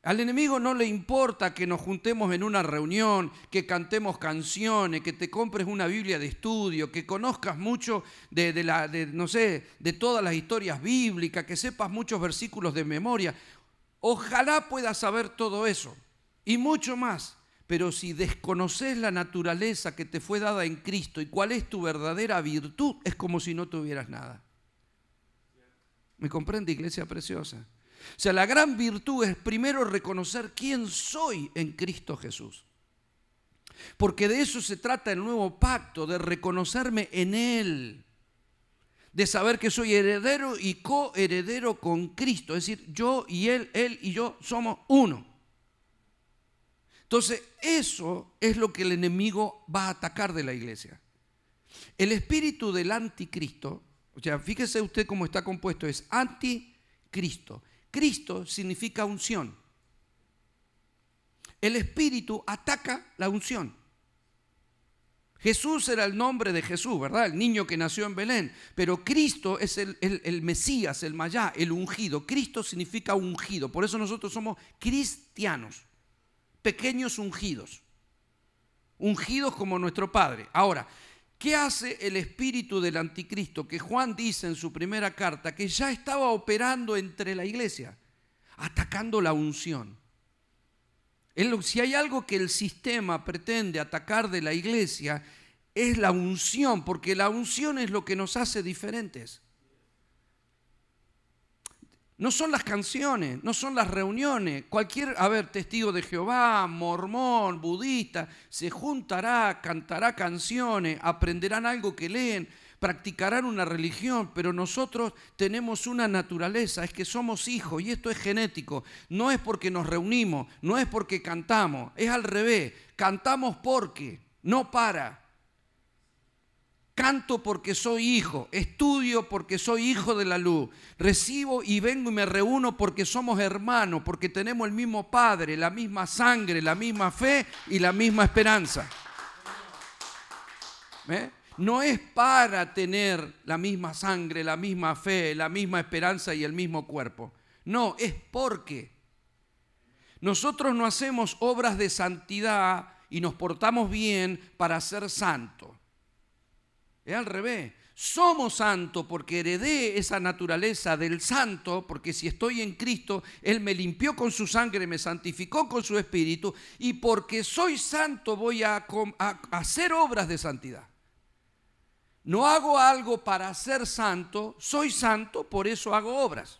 Al enemigo no le importa que nos juntemos en una reunión, que cantemos canciones, que te compres una Biblia de estudio, que conozcas mucho de, la, no sé, de todas las historias bíblicas, que sepas muchos versículos de memoria. Ojalá puedas saber todo eso y mucho más. Pero si desconoces la naturaleza que te fue dada en Cristo y cuál es tu verdadera virtud, es como si no tuvieras nada. ¿Me comprende, iglesia preciosa? O sea, la gran virtud es primero reconocer quién soy en Cristo Jesús. Porque de eso se trata el nuevo pacto, de reconocerme en Él. De saber que soy heredero y coheredero con Cristo. Es decir, yo y Él, Él y yo somos uno. Entonces, eso es lo que el enemigo va a atacar de la iglesia. El espíritu del anticristo, o sea, fíjese usted cómo está compuesto, es anticristo. Cristo significa unción. El Espíritu ataca la unción. Jesús era el nombre de Jesús, ¿verdad? El niño que nació en Belén. Pero Cristo es el, el, Mesías, el Mayá, el ungido. Cristo significa ungido. Por eso nosotros somos cristianos, pequeños ungidos. Ungidos como nuestro Padre. Ahora, ¿Qué hace el espíritu del anticristo que Juan dice en su primera carta que ya estaba operando entre la iglesia, atacando la unción? Si hay algo que el sistema pretende atacar de la iglesia, es la unción, porque la unción es lo que nos hace diferentes. No son las canciones, no son las reuniones. Cualquier, a ver, testigo de Jehová, mormón, budista, se juntará, cantará canciones, aprenderán algo que leen, practicarán una religión, pero nosotros tenemos una naturaleza, es que somos hijos y esto es genético. No es porque nos reunimos, no es porque cantamos, es al revés. Cantamos porque, no para. Canto porque soy hijo, estudio porque soy hijo de la luz, recibo y vengo y me reúno porque somos hermanos, porque tenemos el mismo Padre, la misma sangre, la misma fe y la misma esperanza. No es para tener la misma sangre, la misma fe, la misma esperanza y el mismo cuerpo. No, es porque nosotros no hacemos obras de santidad y nos portamos bien para ser santos. Es al revés. Somos santos porque heredé esa naturaleza del santo, porque si estoy en Cristo, Él me limpió con su sangre, me santificó con su espíritu, y porque soy santo voy a, hacer obras de santidad. No hago algo para ser santo, soy santo, por eso hago obras.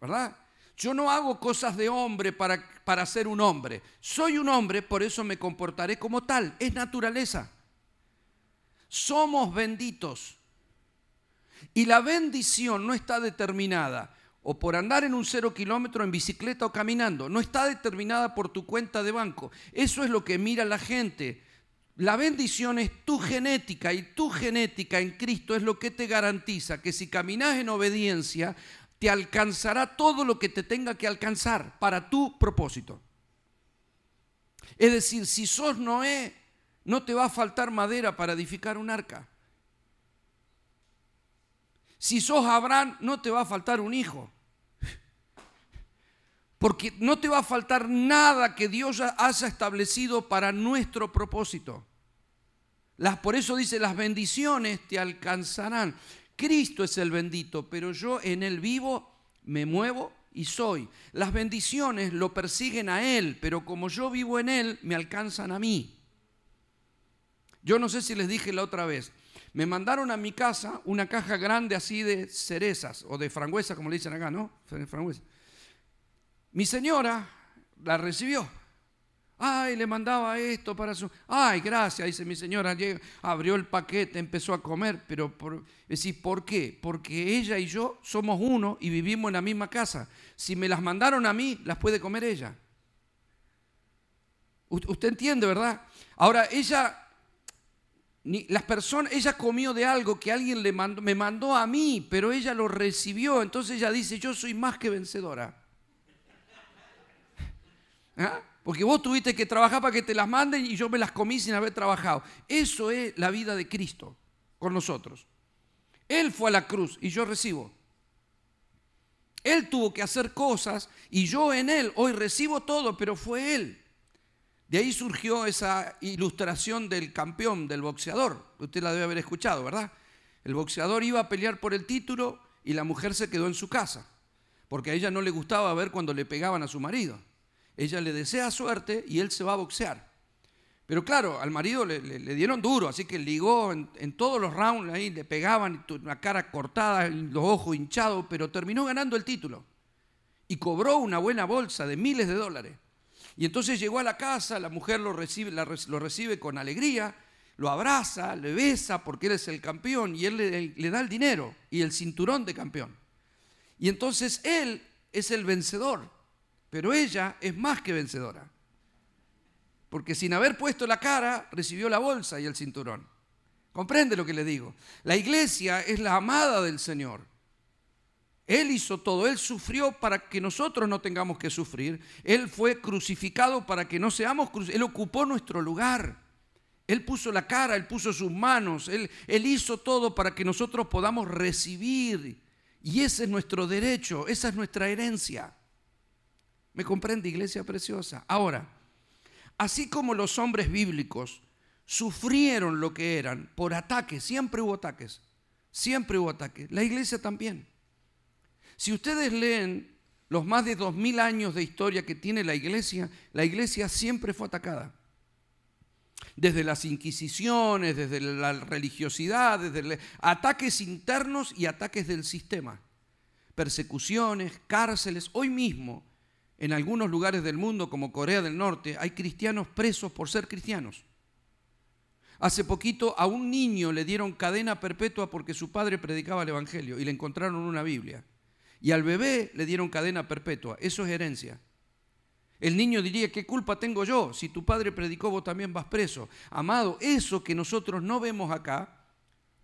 ¿Verdad? Yo no hago cosas de hombre para, para ser un hombre. Soy un hombre, por eso me comportaré como tal. Es naturaleza somos benditos. Y la bendición no está determinada o por andar en un cero kilómetro en bicicleta o caminando, no está determinada por tu cuenta de banco. Eso es lo que mira la gente. La bendición es tu genética y tu genética en Cristo es lo que te garantiza que si caminas en obediencia, te alcanzará todo lo que te tenga que alcanzar para tu propósito. Es decir, si sos Noé, no te va a faltar madera para edificar un arca. Si sos Abraham, no te va a faltar un hijo. Porque no te va a faltar nada que Dios haya establecido para nuestro propósito. Las, por eso dice, las bendiciones te alcanzarán. Cristo es el bendito, pero yo en Él vivo, me muevo y soy. Las bendiciones lo persiguen a Él, pero como yo vivo en Él, me alcanzan a mí. Yo no sé si les dije la otra vez, me mandaron a mi casa una caja grande así de cerezas o de frangüesa, como le dicen acá, ¿no? Frangüesa. Mi señora la recibió. Ay, le mandaba esto para su... Ay, gracias, dice mi señora. Abrió el paquete, empezó a comer, pero por... ¿por qué? Porque ella y yo somos uno y vivimos en la misma casa. Si me las mandaron a mí, las puede comer ella. Usted entiende, ¿verdad? Ahora, ella las personas, ella comió de algo que alguien le mandó, me mandó a mí, pero ella lo recibió. Entonces ella dice, yo soy más que vencedora. ¿Ah? Porque vos tuviste que trabajar para que te las manden y yo me las comí sin haber trabajado. Eso es la vida de Cristo con nosotros. Él fue a la cruz y yo recibo. Él tuvo que hacer cosas y yo en Él hoy recibo todo, pero fue Él. De ahí surgió esa ilustración del campeón, del boxeador. Usted la debe haber escuchado, ¿verdad? El boxeador iba a pelear por el título y la mujer se quedó en su casa, porque a ella no le gustaba ver cuando le pegaban a su marido. Ella le desea suerte y él se va a boxear. Pero claro, al marido le, dieron duro, así que ligó en, todos los rounds, ahí le pegaban la cara cortada, los ojos hinchados, pero terminó ganando el título. Y cobró una buena bolsa de miles de dólares. Y entonces llegó a la casa, la mujer lo recibe con alegría, lo abraza, le besa porque él es el campeón y él le, da el dinero y el cinturón de campeón. Y entonces él es el vencedor, pero ella es más que vencedora. Porque sin haber puesto la cara, recibió la bolsa y el cinturón. ¿Comprende lo que le digo? La iglesia es la amada del Señor. Él hizo todo, Él sufrió para que nosotros no tengamos que sufrir. Él fue crucificado para que no seamos crucificados. Él ocupó nuestro lugar. Él puso la cara, Él puso sus manos, él, él hizo todo para que nosotros podamos recibir. Y ese es nuestro derecho, esa es nuestra herencia. ¿Me comprende, iglesia preciosa? Ahora, así como los hombres bíblicos sufrieron lo que eran por ataques, siempre hubo ataques, siempre hubo ataques, la iglesia también. Si ustedes leen los más de dos mil años de historia que tiene la iglesia, la iglesia siempre fue atacada. Desde las inquisiciones, desde la religiosidad, desde ataques internos y ataques del sistema. Persecuciones, cárceles. Hoy mismo, en algunos lugares del mundo, como Corea del Norte, hay cristianos presos por ser cristianos. Hace poquito a un niño le dieron cadena perpetua porque su padre predicaba el Evangelio y le encontraron una Biblia. Y al bebé le dieron cadena perpetua. Eso es herencia. El niño diría, ¿qué culpa tengo yo? Si tu padre predicó, vos también vas preso. Amado, eso que nosotros no vemos acá,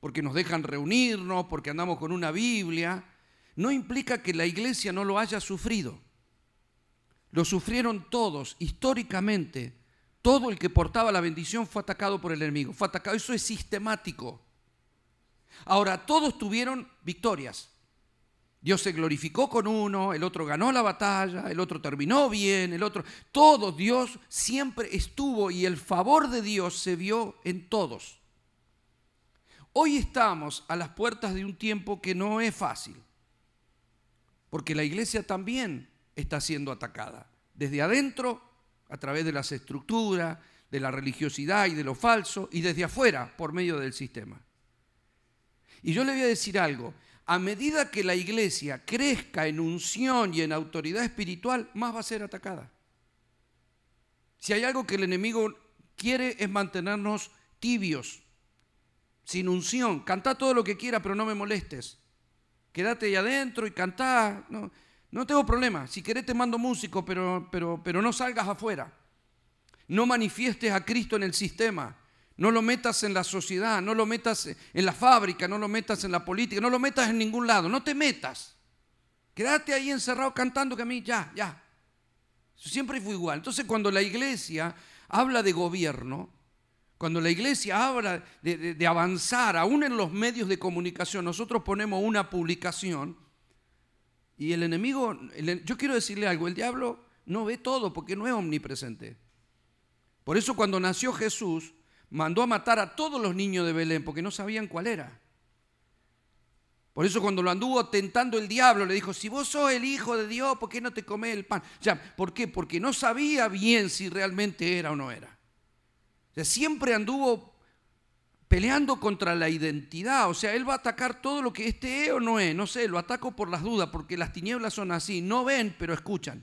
porque nos dejan reunirnos, porque andamos con una Biblia, no implica que la iglesia no lo haya sufrido. Lo sufrieron todos, históricamente. Todo el que portaba la bendición fue atacado por el enemigo. Fue atacado. Eso es sistemático. Ahora, todos tuvieron victorias. Dios se glorificó con uno, el otro ganó la batalla, el otro terminó bien, el otro... Todo Dios siempre estuvo y el favor de Dios se vio en todos. Hoy estamos a las puertas de un tiempo que no es fácil, porque la iglesia también está siendo atacada, desde adentro, a través de las estructuras, de la religiosidad y de lo falso, y desde afuera, por medio del sistema. Y yo le voy a decir algo, a medida que la iglesia crezca en unción y en autoridad espiritual, más va a ser atacada. Si hay algo que el enemigo quiere es mantenernos tibios, sin unción. Cantá todo lo que quiera, pero no me molestes. Quédate ahí adentro y cantá. No, no tengo problema. Si querés te mando músico, pero, pero, pero no salgas afuera. No manifiestes a Cristo en el sistema. No lo metas en la sociedad, no lo metas en la fábrica, no lo metas en la política, no lo metas en ningún lado, no te metas. Quédate ahí encerrado cantando que a mí ya, ya. Siempre fue igual. Entonces cuando la iglesia habla de gobierno, cuando la iglesia habla de, avanzar, aún en los medios de comunicación, nosotros ponemos una publicación y el enemigo, yo quiero decirle algo, el diablo no ve todo porque no es omnipresente. Por eso cuando nació Jesús, mandó a matar a todos los niños de Belén porque no sabían cuál era. Por eso cuando lo anduvo tentando el diablo, le dijo, si vos sos el hijo de Dios, ¿por qué no te comes el pan? ¿Por qué? Porque no sabía bien si realmente era o no era. O sea, siempre anduvo peleando contra la identidad. O sea, él va a atacar todo lo que este es o no es. No sé, lo ataco por las dudas, porque las tinieblas son así. No ven, pero escuchan.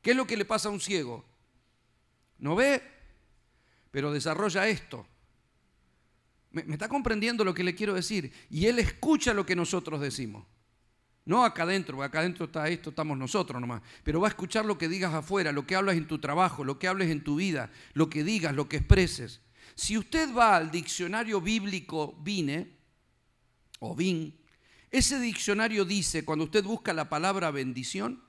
¿Qué es lo que le pasa a un ciego? No ve, pero desarrolla esto. ¿Me, está comprendiendo lo que le quiero decir? Y él escucha lo que nosotros decimos. No acá adentro, porque acá adentro está esto, estamos nosotros nomás. Pero va a escuchar lo que digas afuera, lo que hablas en tu trabajo, lo que hables en tu vida, lo que digas, lo que expreses. Si usted va al diccionario bíblico Vine, o VIN, ese diccionario dice, cuando usted busca la palabra bendición,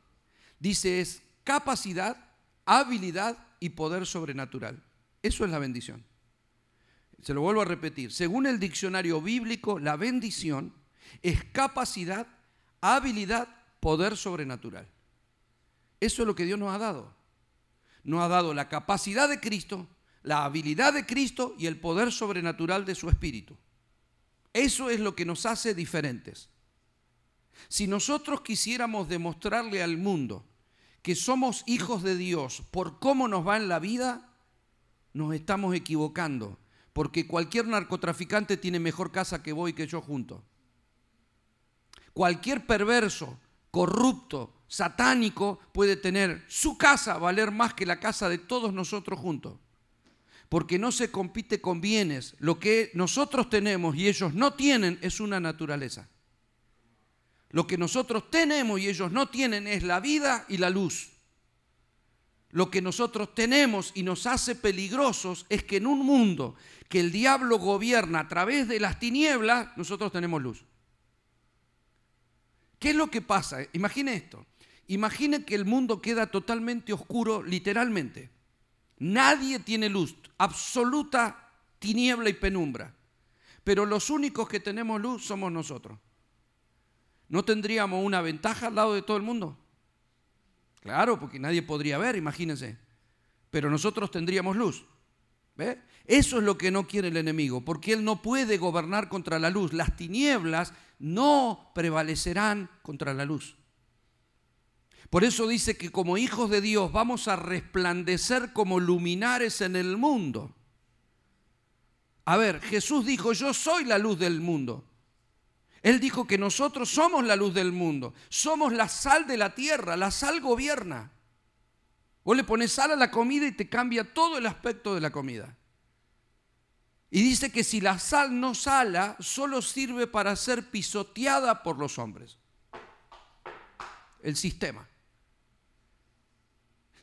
dice es capacidad, habilidad y poder sobrenatural. Eso es la bendición. Se lo vuelvo a repetir. Según el diccionario bíblico, la bendición es capacidad, habilidad, poder sobrenatural. Eso es lo que Dios nos ha dado. Nos ha dado la capacidad de Cristo, la habilidad de Cristo y el poder sobrenatural de su Espíritu. Eso es lo que nos hace diferentes. Si nosotros quisiéramos demostrarle al mundo que somos hijos de Dios por cómo nos va en la vida, nos estamos equivocando porque cualquier narcotraficante tiene mejor casa que vos y que yo juntos. Cualquier perverso, corrupto, satánico puede tener su casa valer más que la casa de todos nosotros juntos. Porque no se compite con bienes. Lo que nosotros tenemos y ellos no tienen es una naturaleza. Lo que nosotros tenemos y ellos no tienen es la vida y la luz. Lo que nosotros tenemos y nos hace peligrosos es que en un mundo que el diablo gobierna a través de las tinieblas, nosotros tenemos luz. ¿Qué es lo que pasa? Imagine esto. Imagine que el mundo queda totalmente oscuro, literalmente. Nadie tiene luz, absoluta tiniebla y penumbra. Pero los únicos que tenemos luz somos nosotros. ¿No tendríamos una ventaja al lado de todo el mundo? Claro, porque nadie podría ver, imagínense. Pero nosotros tendríamos luz. ¿Ve? Eso es lo que no quiere el enemigo, porque él no puede gobernar contra la luz. Las tinieblas no prevalecerán contra la luz. Por eso dice que como hijos de Dios vamos a resplandecer como luminares en el mundo. A ver, Jesús dijo, yo soy la luz del mundo. Él dijo que nosotros somos la luz del mundo, somos la sal de la tierra, la sal gobierna. Vos le pones sal a la comida y te cambia todo el aspecto de la comida. Y dice que si la sal no sala, solo sirve para ser pisoteada por los hombres. El sistema.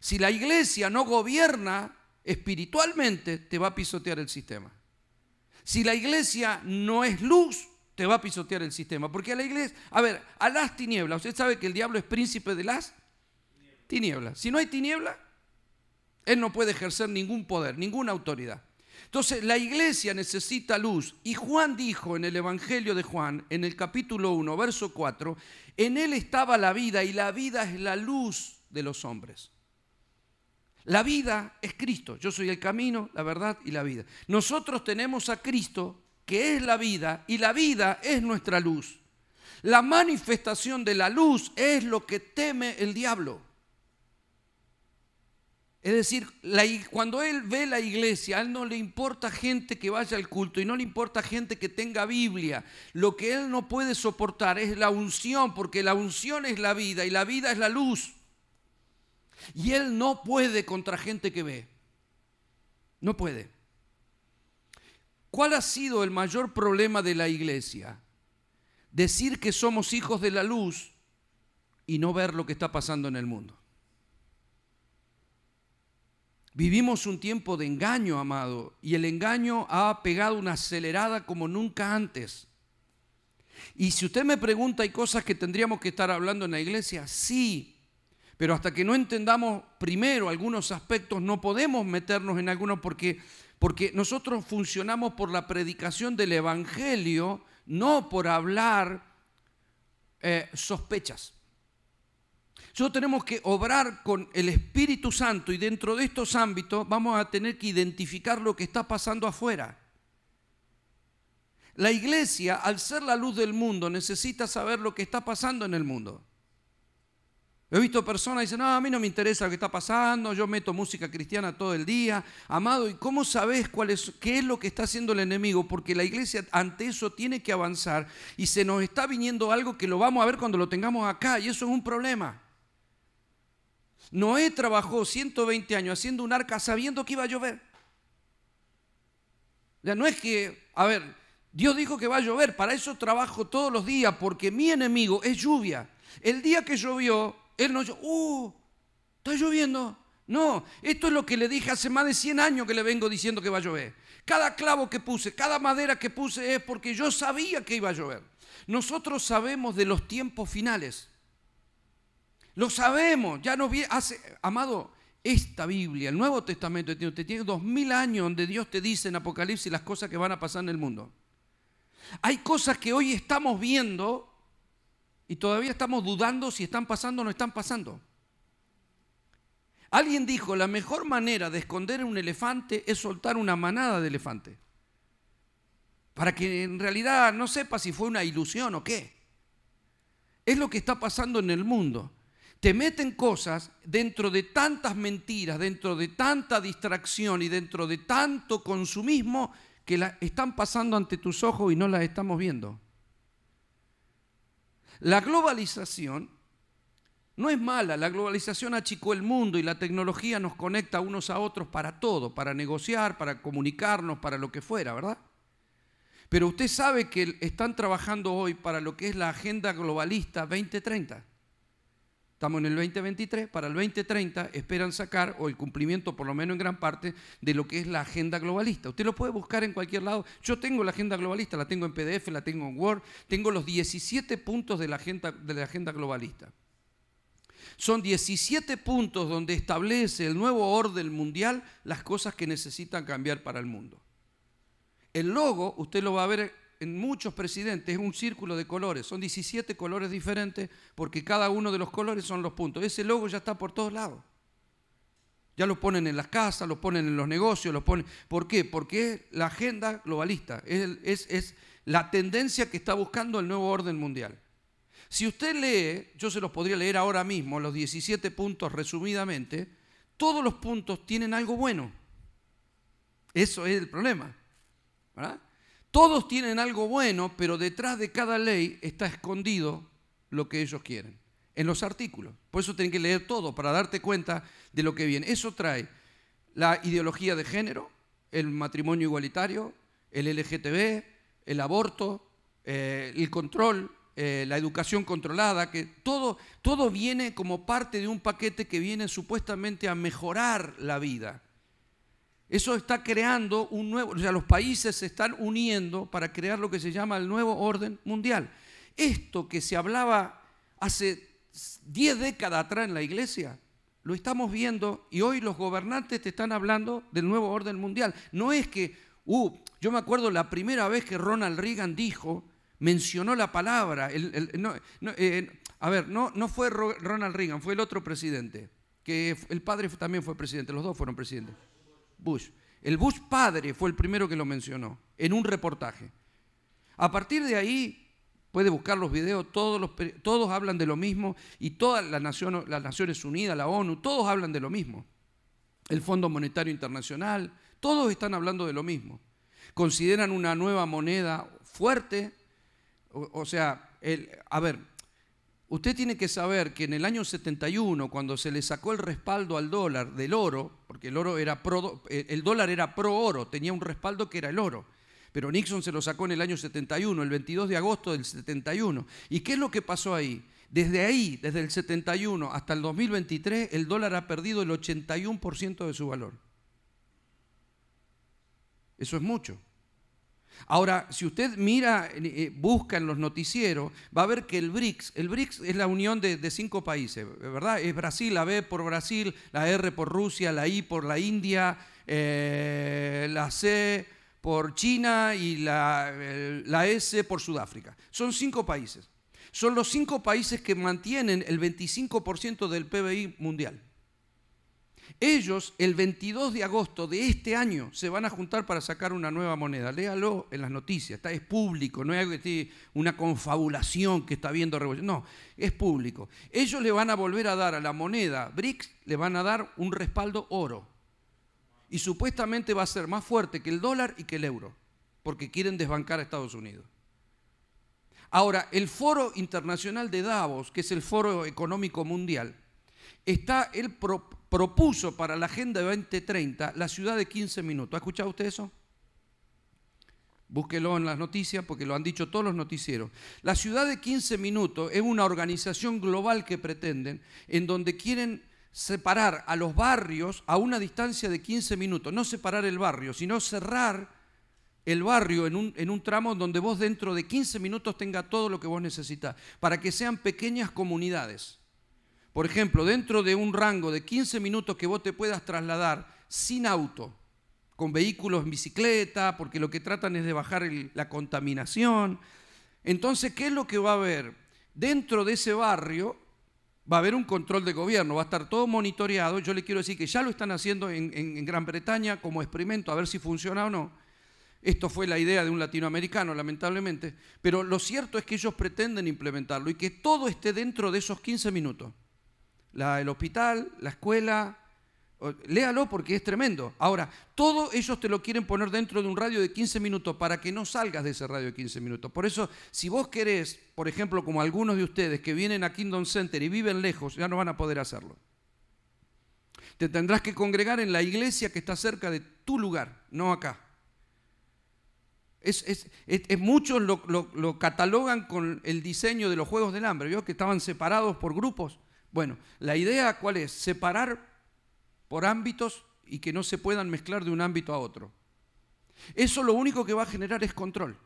Si la iglesia no gobierna espiritualmente, te va a pisotear el sistema. Si la iglesia no es luz, te va a pisotear el sistema. Porque a la iglesia, a ver, a las tinieblas, usted sabe que el diablo es príncipe de las tinieblas. Si no hay tiniebla, él no puede ejercer ningún poder, ninguna autoridad. Entonces, la iglesia necesita luz. Y Juan dijo en el Evangelio de Juan, en el capítulo 1, verso 4, en él estaba la vida y la vida es la luz de los hombres. La vida es Cristo. Yo soy el camino, la verdad y la vida. Nosotros tenemos a Cristo, que es la vida, y la vida es nuestra luz. La manifestación de la luz es lo que teme el diablo. Es decir, cuando él ve la iglesia, a él no le importa gente que vaya al culto y no le importa gente que tenga Biblia. Lo que él no puede soportar es la unción, porque la unción es la vida y la vida es la luz. Y él no puede contra gente que ve. No puede. ¿Cuál ha sido el mayor problema de la iglesia? Decir que somos hijos de la luz y no ver lo que está pasando en el mundo. Vivimos un tiempo de engaño, amado, y el engaño ha pegado una acelerada como nunca antes. Y si usted me pregunta, ¿hay cosas que tendríamos que estar hablando en la iglesia? Sí, pero hasta que no entendamos primero algunos aspectos, no podemos meternos en algunos porque, porque nosotros funcionamos por la predicación del Evangelio, no por hablar eh, sospechas. Nosotros tenemos que obrar con el Espíritu Santo y dentro de estos ámbitos vamos a tener que identificar lo que está pasando afuera. La iglesia, al ser la luz del mundo, necesita saber lo que está pasando en el mundo. He visto personas que dicen, no, a mí no me interesa lo que está pasando, yo meto música cristiana todo el día. Amado, ¿y cómo sabes cuál es, qué es lo que está haciendo el enemigo? Porque la iglesia ante eso tiene que avanzar y se nos está viniendo algo que lo vamos a ver cuando lo tengamos acá y eso es un problema. Noé trabajó 120 años haciendo un arca sabiendo que iba a llover. Ya no es que, a ver, Dios dijo que va a llover, para eso trabajo todos los días, porque mi enemigo es lluvia. El día que llovió, él no dijo, ¡uh! Está lloviendo. No, esto es lo que le dije hace más de 100 años que le vengo diciendo que va a llover. Cada clavo que puse, cada madera que puse es porque yo sabía que iba a llover. Nosotros sabemos de los tiempos finales. Lo sabemos, ya nos viene, hace, amado, esta Biblia, el Nuevo Testamento, te tiene dos mil años donde Dios te dice en Apocalipsis las cosas que van a pasar en el mundo. Hay cosas que hoy estamos viendo y todavía estamos dudando si están pasando o no están pasando. Alguien dijo, la mejor manera de esconder un elefante es soltar una manada de elefantes. Para que en realidad no sepa si fue una ilusión o qué. Es lo que está pasando en el mundo. Te meten cosas dentro de tantas mentiras, dentro de tanta distracción y dentro de tanto consumismo que la están pasando ante tus ojos y no las estamos viendo. La globalización no es mala, la globalización achicó el mundo y la tecnología nos conecta unos a otros para todo, para negociar, para comunicarnos, para lo que fuera, ¿verdad? Pero usted sabe que están trabajando hoy para lo que es la agenda globalista 2030. Estamos en el 2023, para el 2030 esperan sacar, o el cumplimiento por lo menos en gran parte, de lo que es la agenda globalista. Usted lo puede buscar en cualquier lado. Yo tengo la agenda globalista, la tengo en PDF, la tengo en Word, tengo los 17 puntos de la agenda, de la agenda globalista. Son 17 puntos donde establece el nuevo orden mundial las cosas que necesitan cambiar para el mundo. El logo, usted lo va a ver en muchos presidentes es un círculo de colores, son 17 colores diferentes porque cada uno de los colores son los puntos. Ese logo ya está por todos lados. Ya lo ponen en las casas, lo ponen en los negocios, lo ponen... ¿Por qué? Porque es la agenda globalista, es, es la tendencia que está buscando el nuevo orden mundial. Si usted lee, yo se los podría leer ahora mismo, los 17 puntos resumidamente, todos los puntos tienen algo bueno. Eso es el problema. ¿verdad? Todos tienen algo bueno, pero detrás de cada ley está escondido lo que ellos quieren, en los artículos. Por eso tienen que leer todo para darte cuenta de lo que viene. Eso trae la ideología de género, el matrimonio igualitario, el LGTB, el aborto, eh, el control, eh, la educación controlada, que todo, todo viene como parte de un paquete que viene supuestamente a mejorar la vida. Eso está creando un nuevo, o sea, los países se están uniendo para crear lo que se llama el nuevo orden mundial. Esto que se hablaba hace 10 décadas atrás en la iglesia, lo estamos viendo y hoy los gobernantes te están hablando del nuevo orden mundial. No es que, uh, yo me acuerdo la primera vez que Ronald Reagan dijo, mencionó la palabra, eh, a ver, no, no fue Ronald Reagan, fue el otro presidente, que el padre también fue presidente, los dos fueron presidentes. Bush. El Bush padre fue el primero que lo mencionó en un reportaje. A partir de ahí, puede buscar los videos, todos, hablan de lo mismo y todas las naciones, las Naciones Unidas, la ONU, todos hablan de lo mismo. El Fondo Monetario Internacional, todos están hablando de lo mismo. Consideran una nueva moneda fuerte, o, sea, el, a ver, Usted tiene que saber que en el año 71, cuando se le sacó el respaldo al dólar del oro, porque el, oro era pro, eh, el dólar era pro oro, tenía un respaldo que era el oro. Pero Nixon se lo sacó en el año 71, el 22 de agosto del 71. ¿Y qué es lo que pasó ahí? Desde ahí, desde el 71 hasta el 2023, el dólar ha perdido el 81% de su valor. Eso es mucho. Ahora, si usted mira, eh, eh, busca en los noticieros, va a ver que el BRICS, el BRICS es la unión de, cinco países, ¿verdad? Es Brasil, la B por Brasil, la R por Rusia, la I por la India, eh, la C por China y la, la S por Sudáfrica. Son cinco países. Son los cinco países que mantienen el 25% del PBI mundial. Ellos el 22 de agosto de este año se van a juntar para sacar una nueva moneda. Léalo en las noticias, está, es público, no es una confabulación que está viendo revolución. No, es público. Ellos le van a volver a dar a la moneda BRICS, le van a dar un respaldo oro. Y supuestamente va a ser más fuerte que el dólar y que el euro, porque quieren desbancar a Estados Unidos. Ahora, el Foro Internacional de Davos, que es el Foro Económico Mundial, está el propuso para la Agenda 2030 la ciudad de 15 minutos. ¿Ha escuchado usted eso? Búsquelo en las noticias porque lo han dicho todos los noticieros. La ciudad de 15 minutos es una organización global que pretenden, en donde quieren separar a los barrios a una distancia de 15 minutos. No separar el barrio, sino cerrar el barrio en un, en un tramo donde vos dentro de 15 minutos tenga todo lo que vos necesitas, para que sean pequeñas comunidades. Por ejemplo, dentro de un rango de 15 minutos que vos te puedas trasladar sin auto, con vehículos en bicicleta, porque lo que tratan es de bajar la contaminación. Entonces, ¿qué es lo que va a haber? Dentro de ese barrio va a haber un control de gobierno, va a estar todo monitoreado. Yo le quiero decir que ya lo están haciendo en, Gran Bretaña como experimento, a ver si funciona o no. Esto fue la idea de un latinoamericano, lamentablemente. Pero lo cierto es que ellos pretenden implementarlo y que todo esté dentro de esos 15 minutos el hospital, la escuela. Léalo porque es tremendo. Ahora, todo ellos te lo quieren poner dentro de un radio de 15 minutos para que no salgas de ese radio de 15 minutos. Por eso, si vos querés, por ejemplo, como algunos de ustedes que vienen a Kingdom Center y viven lejos, ya no van a poder hacerlo. Te tendrás que congregar en la iglesia que está cerca de tu lugar, no acá. Es, muchos lo, lo, catalogan con el diseño de los Juegos del Hambre, ¿vio? que estaban separados por grupos. Bueno, la idea cuál es? Separar por ámbitos y que no se puedan mezclar de un ámbito a otro. Eso lo único que va a generar es control.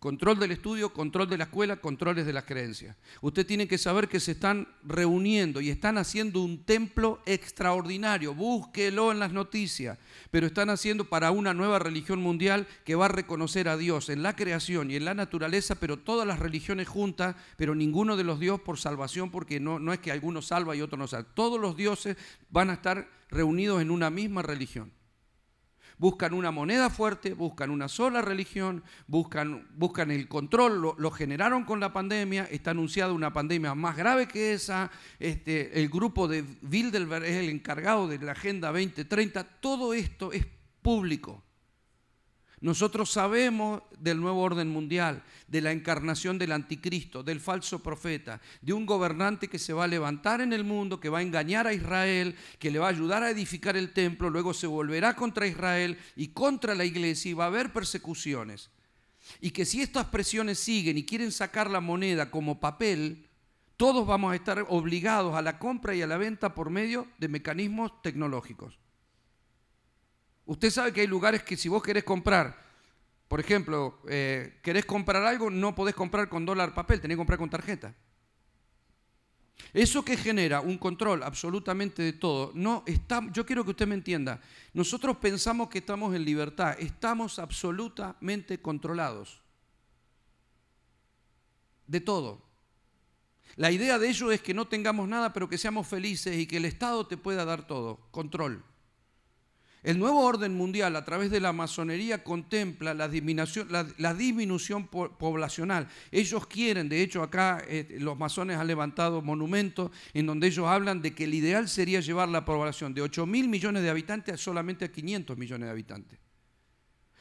Control del estudio, control de la escuela, controles de las creencias. Usted tiene que saber que se están reuniendo y están haciendo un templo extraordinario. Búsquelo en las noticias. Pero están haciendo para una nueva religión mundial que va a reconocer a Dios en la creación y en la naturaleza, pero todas las religiones juntas, pero ninguno de los dioses por salvación, porque no, no es que alguno salva y otro no salva. Todos los dioses van a estar reunidos en una misma religión buscan una moneda fuerte, buscan una sola religión, buscan, buscan el control, lo, generaron con la pandemia, está anunciada una pandemia más grave que esa, este, el grupo de Bilderberg es el encargado de la Agenda 2030, todo esto es público. Nosotros sabemos del nuevo orden mundial, de la encarnación del anticristo, del falso profeta, de un gobernante que se va a levantar en el mundo, que va a engañar a Israel, que le va a ayudar a edificar el templo, luego se volverá contra Israel y contra la iglesia y va a haber persecuciones. Y que si estas presiones siguen y quieren sacar la moneda como papel, todos vamos a estar obligados a la compra y a la venta por medio de mecanismos tecnológicos. Usted sabe que hay lugares que si vos querés comprar, por ejemplo, eh, querés comprar algo, no podés comprar con dólar papel, tenés que comprar con tarjeta. Eso que genera un control absolutamente de todo, no está, yo quiero que usted me entienda, nosotros pensamos que estamos en libertad, estamos absolutamente controlados. De todo. La idea de ello es que no tengamos nada, pero que seamos felices y que el Estado te pueda dar todo, control. El nuevo orden mundial a través de la masonería contempla la disminución, la, disminución poblacional. Ellos quieren, de hecho acá eh, los masones han levantado monumentos en donde ellos hablan de que el ideal sería llevar la población de 8 mil millones de habitantes a solamente 500 millones de habitantes.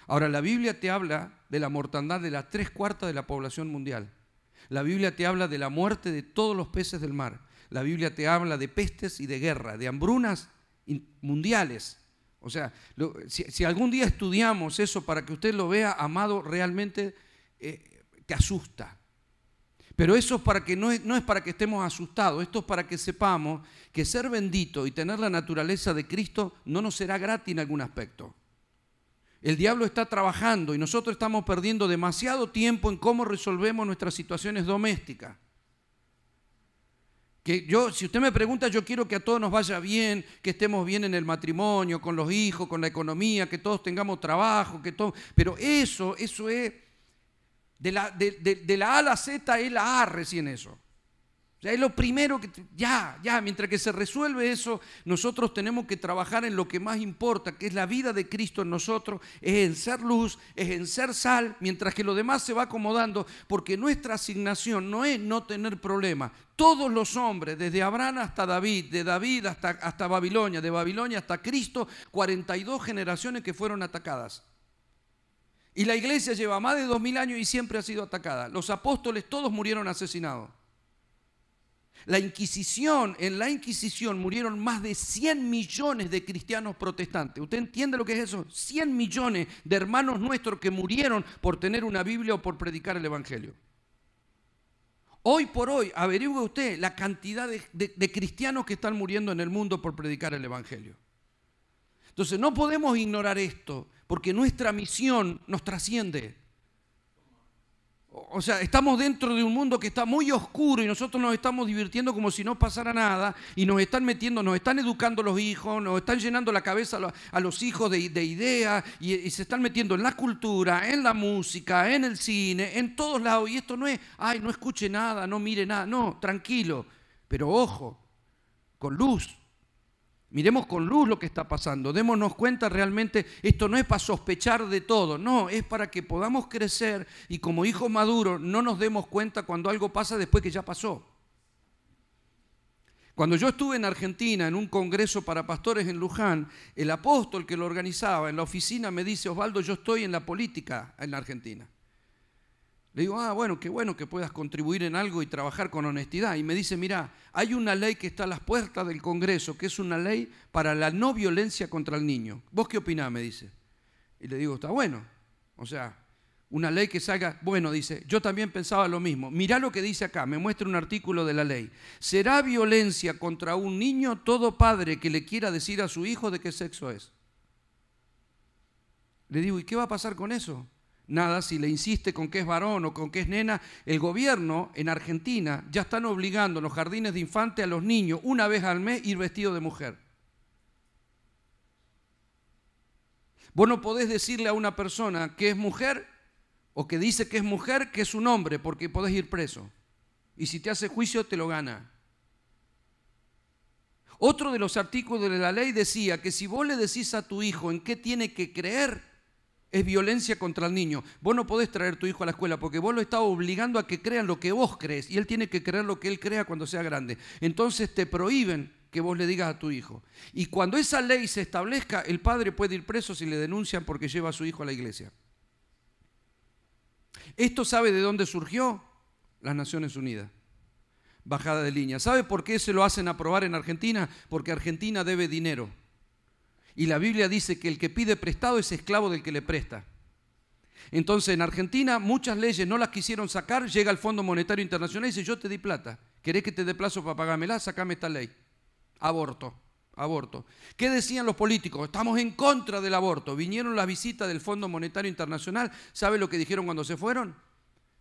Ahora, la Biblia te habla de la mortandad de las tres cuartas de la población mundial. La Biblia te habla de la muerte de todos los peces del mar. La Biblia te habla de pestes y de guerra, de hambrunas mundiales o sea, si, algún día estudiamos eso para que usted lo vea, amado, realmente eh, te asusta. Pero eso es para que no, es, no es para que estemos asustados, esto es para que sepamos que ser bendito y tener la naturaleza de Cristo no nos será gratis en algún aspecto. El diablo está trabajando y nosotros estamos perdiendo demasiado tiempo en cómo resolvemos nuestras situaciones domésticas. Que yo, si usted me pregunta, yo quiero que a todos nos vaya bien, que estemos bien en el matrimonio, con los hijos, con la economía, que todos tengamos trabajo, que todo. Pero eso, eso es de la, de la A a la Z es la A recién eso. O sea, es lo primero que, ya, ya, mientras que se resuelve eso, nosotros tenemos que trabajar en lo que más importa, que es la vida de Cristo en nosotros, es en ser luz, es en ser sal, mientras que lo demás se va acomodando, porque nuestra asignación no es no tener problemas. Todos los hombres, desde Abraham hasta David, de David hasta, hasta Babilonia, de Babilonia hasta Cristo, 42 generaciones que fueron atacadas. Y la iglesia lleva más de dos mil años y siempre ha sido atacada. Los apóstoles todos murieron asesinados. La Inquisición, en la Inquisición murieron más de 100 millones de cristianos protestantes. ¿Usted entiende lo que es eso? 100 millones de hermanos nuestros que murieron por tener una Biblia o por predicar el Evangelio. Hoy por hoy, averigüe usted la cantidad de, de cristianos que están muriendo en el mundo por predicar el Evangelio. Entonces no podemos ignorar esto, porque nuestra misión nos trasciende. O sea, estamos dentro de un mundo que está muy oscuro y nosotros nos estamos divirtiendo como si no pasara nada y nos están metiendo, nos están educando los hijos, nos están llenando la cabeza a los hijos de, ideas y, se están metiendo en la cultura, en la música, en el cine, en todos lados. Y esto no es, ay, no escuche nada, no mire nada. No, tranquilo, pero ojo, con luz, Miremos con luz lo que está pasando, démonos cuenta realmente, esto no es para sospechar de todo, no, es para que podamos crecer y como hijos maduros no nos demos cuenta cuando algo pasa después que ya pasó. Cuando yo estuve en Argentina en un congreso para pastores en Luján, el apóstol que lo organizaba en la oficina me dice, Osvaldo, yo estoy en la política en la Argentina. Le digo, ah, bueno, qué bueno que puedas contribuir en algo y trabajar con honestidad. Y me dice, mira, hay una ley que está a las puertas del Congreso, que es una ley para la no violencia contra el niño. ¿Vos qué opinás? Me dice. Y le digo, está bueno. O sea, una ley que salga, bueno, dice, yo también pensaba lo mismo. Mirá lo que dice acá, me muestra un artículo de la ley. ¿Será violencia contra un niño todo padre que le quiera decir a su hijo de qué sexo es? Le digo, ¿y qué va a pasar con eso? Nada si le insiste con que es varón o con que es nena. El gobierno en Argentina ya están obligando en los jardines de infante a los niños una vez al mes ir vestido de mujer. Vos no podés decirle a una persona que es mujer o que dice que es mujer que es un hombre porque podés ir preso. Y si te hace juicio te lo gana. Otro de los artículos de la ley decía que si vos le decís a tu hijo en qué tiene que creer, es violencia contra el niño. Vos no podés traer tu hijo a la escuela porque vos lo estás obligando a que crean lo que vos crees y él tiene que creer lo que él crea cuando sea grande. Entonces te prohíben que vos le digas a tu hijo. Y cuando esa ley se establezca, el padre puede ir preso si le denuncian porque lleva a su hijo a la iglesia. ¿Esto sabe de dónde surgió? Las Naciones Unidas. Bajada de línea. ¿Sabe por qué se lo hacen aprobar en Argentina? Porque Argentina debe dinero. Y la Biblia dice que el que pide prestado es esclavo del que le presta. Entonces en Argentina muchas leyes no las quisieron sacar, llega el Fondo Monetario Internacional y dice, yo te di plata, ¿querés que te dé plazo para pagármela? Sacame esta ley. Aborto, aborto. ¿Qué decían los políticos? Estamos en contra del aborto. Vinieron las visitas del Fondo Monetario Internacional, ¿sabe lo que dijeron cuando se fueron?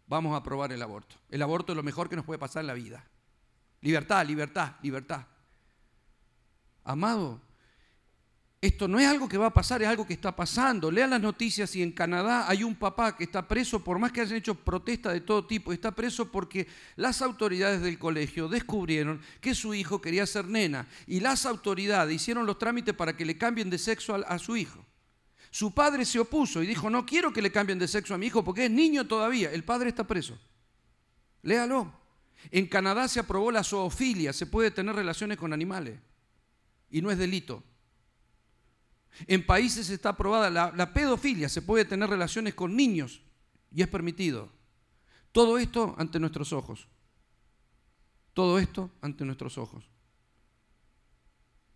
Vamos a aprobar el aborto. El aborto es lo mejor que nos puede pasar en la vida. Libertad, libertad, libertad. Amado, esto no es algo que va a pasar, es algo que está pasando. Lean las noticias y en Canadá hay un papá que está preso, por más que hayan hecho protesta de todo tipo, está preso porque las autoridades del colegio descubrieron que su hijo quería ser nena y las autoridades hicieron los trámites para que le cambien de sexo a, su hijo. Su padre se opuso y dijo, no quiero que le cambien de sexo a mi hijo porque es niño todavía. El padre está preso. Léalo. En Canadá se aprobó la zoofilia, se puede tener relaciones con animales y no es delito. En países está aprobada la, pedofilia, se puede tener relaciones con niños y es permitido. Todo esto ante nuestros ojos. Todo esto ante nuestros ojos.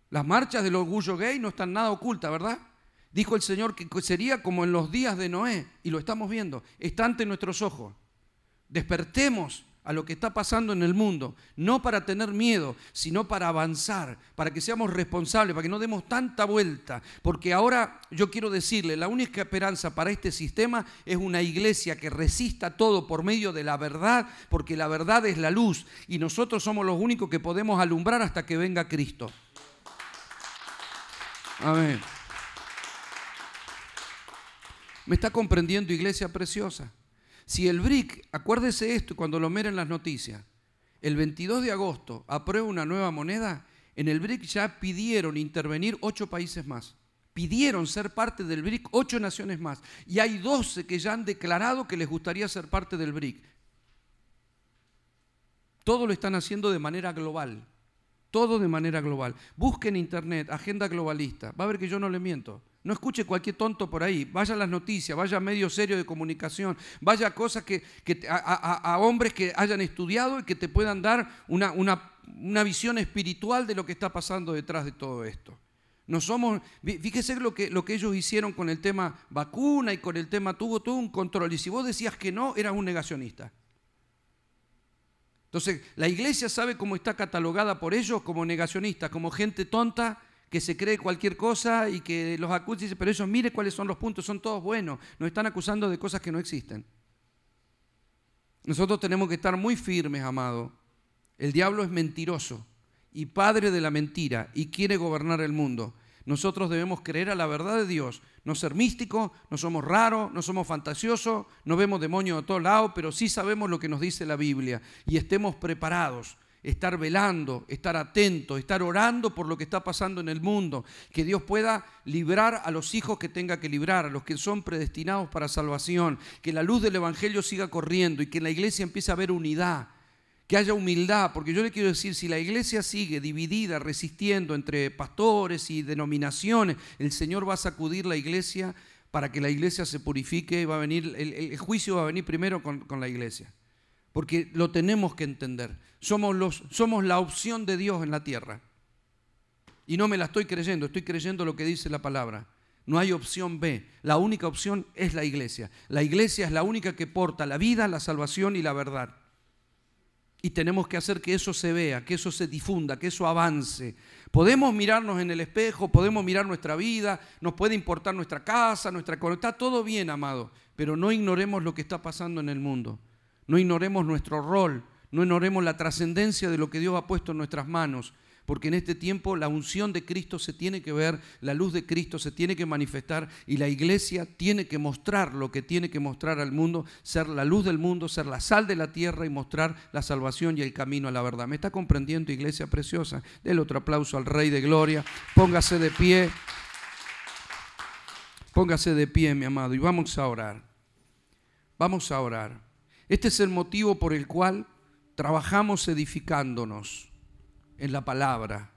Las marchas del orgullo gay no están nada ocultas, ¿verdad? Dijo el Señor que sería como en los días de Noé, y lo estamos viendo, está ante nuestros ojos. Despertemos a lo que está pasando en el mundo, no para tener miedo, sino para avanzar, para que seamos responsables, para que no demos tanta vuelta, porque ahora yo quiero decirle, la única esperanza para este sistema es una iglesia que resista todo por medio de la verdad, porque la verdad es la luz y nosotros somos los únicos que podemos alumbrar hasta que venga Cristo. Amén. ¿Me está comprendiendo, iglesia preciosa? Si el BRIC, acuérdese esto cuando lo miren las noticias, el 22 de agosto aprueba una nueva moneda, en el BRIC ya pidieron intervenir ocho países más. Pidieron ser parte del BRIC ocho naciones más. Y hay 12 que ya han declarado que les gustaría ser parte del BRIC. Todo lo están haciendo de manera global. Todo de manera global. Busquen internet, agenda globalista. Va a ver que yo no le miento. No escuche cualquier tonto por ahí. Vaya a las noticias, vaya a medios serios de comunicación, vaya a cosas que, a, hombres que hayan estudiado y que te puedan dar una, visión espiritual de lo que está pasando detrás de todo esto. No somos, fíjese lo que, lo que ellos hicieron con el tema vacuna y con el tema tuvo todo un control. Y si vos decías que no, eras un negacionista. Entonces, la iglesia sabe cómo está catalogada por ellos como negacionista, como gente tonta que se cree cualquier cosa y que los acusa y dice, pero ellos mire cuáles son los puntos, son todos buenos, nos están acusando de cosas que no existen. Nosotros tenemos que estar muy firmes, amado. El diablo es mentiroso y padre de la mentira y quiere gobernar el mundo. Nosotros debemos creer a la verdad de Dios, no ser místicos, no somos raros, no somos fantasiosos, no vemos demonios de todos lados, pero sí sabemos lo que nos dice la Biblia y estemos preparados estar velando, estar atento, estar orando por lo que está pasando en el mundo, que Dios pueda librar a los hijos que tenga que librar, a los que son predestinados para salvación, que la luz del Evangelio siga corriendo y que en la iglesia empiece a haber unidad, que haya humildad, porque yo le quiero decir, si la iglesia sigue dividida, resistiendo entre pastores y denominaciones, el Señor va a sacudir la iglesia para que la iglesia se purifique, va a venir, el, juicio va a venir primero con la iglesia porque lo tenemos que entender. Somos, los, somos la opción de Dios en la tierra. Y no me la estoy creyendo, estoy creyendo lo que dice la palabra. No hay opción B. La única opción es la iglesia. La iglesia es la única que porta la vida, la salvación y la verdad. Y tenemos que hacer que eso se vea, que eso se difunda, que eso avance. Podemos mirarnos en el espejo, podemos mirar nuestra vida, nos puede importar nuestra casa, nuestra... Está todo bien, amado, pero no ignoremos lo que está pasando en el mundo. No ignoremos nuestro rol, no ignoremos la trascendencia de lo que Dios ha puesto en nuestras manos, porque en este tiempo la unción de Cristo se tiene que ver, la luz de Cristo se tiene que manifestar y la iglesia tiene que mostrar lo que tiene que mostrar al mundo, ser la luz del mundo, ser la sal de la tierra y mostrar la salvación y el camino a la verdad. ¿Me está comprendiendo, iglesia preciosa? Del otro aplauso al Rey de Gloria. Póngase de pie. Póngase de pie, mi amado, y vamos a orar. Vamos a orar. Este es el motivo por el cual trabajamos edificándonos en la palabra.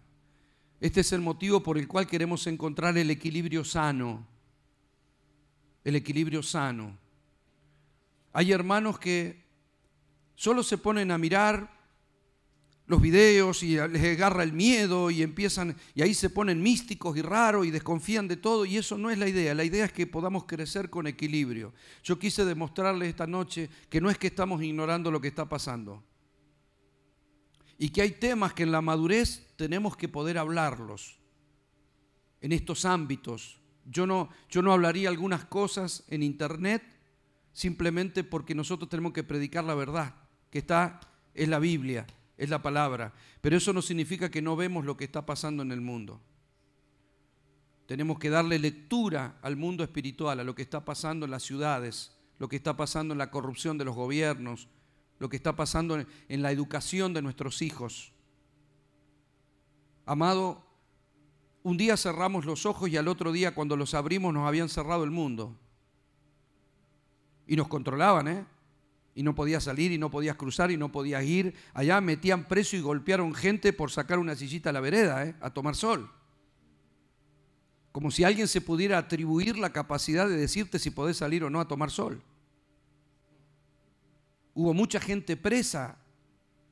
Este es el motivo por el cual queremos encontrar el equilibrio sano. El equilibrio sano. Hay hermanos que solo se ponen a mirar los videos y les agarra el miedo y empiezan, y ahí se ponen místicos y raros y desconfían de todo, y eso no es la idea. La idea es que podamos crecer con equilibrio. Yo quise demostrarles esta noche que no es que estamos ignorando lo que está pasando, y que hay temas que en la madurez tenemos que poder hablarlos en estos ámbitos. Yo no, yo no hablaría algunas cosas en internet simplemente porque nosotros tenemos que predicar la verdad, que está en la Biblia es la palabra. Pero eso no significa que no vemos lo que está pasando en el mundo. Tenemos que darle lectura al mundo espiritual, a lo que está pasando en las ciudades, lo que está pasando en la corrupción de los gobiernos, lo que está pasando en la educación de nuestros hijos. Amado, un día cerramos los ojos y al otro día cuando los abrimos nos habían cerrado el mundo. Y nos controlaban, ¿eh? Y no podías salir y no podías cruzar y no podías ir. Allá metían preso y golpearon gente por sacar una sillita a la vereda, ¿eh? a tomar sol. Como si alguien se pudiera atribuir la capacidad de decirte si podés salir o no a tomar sol. Hubo mucha gente presa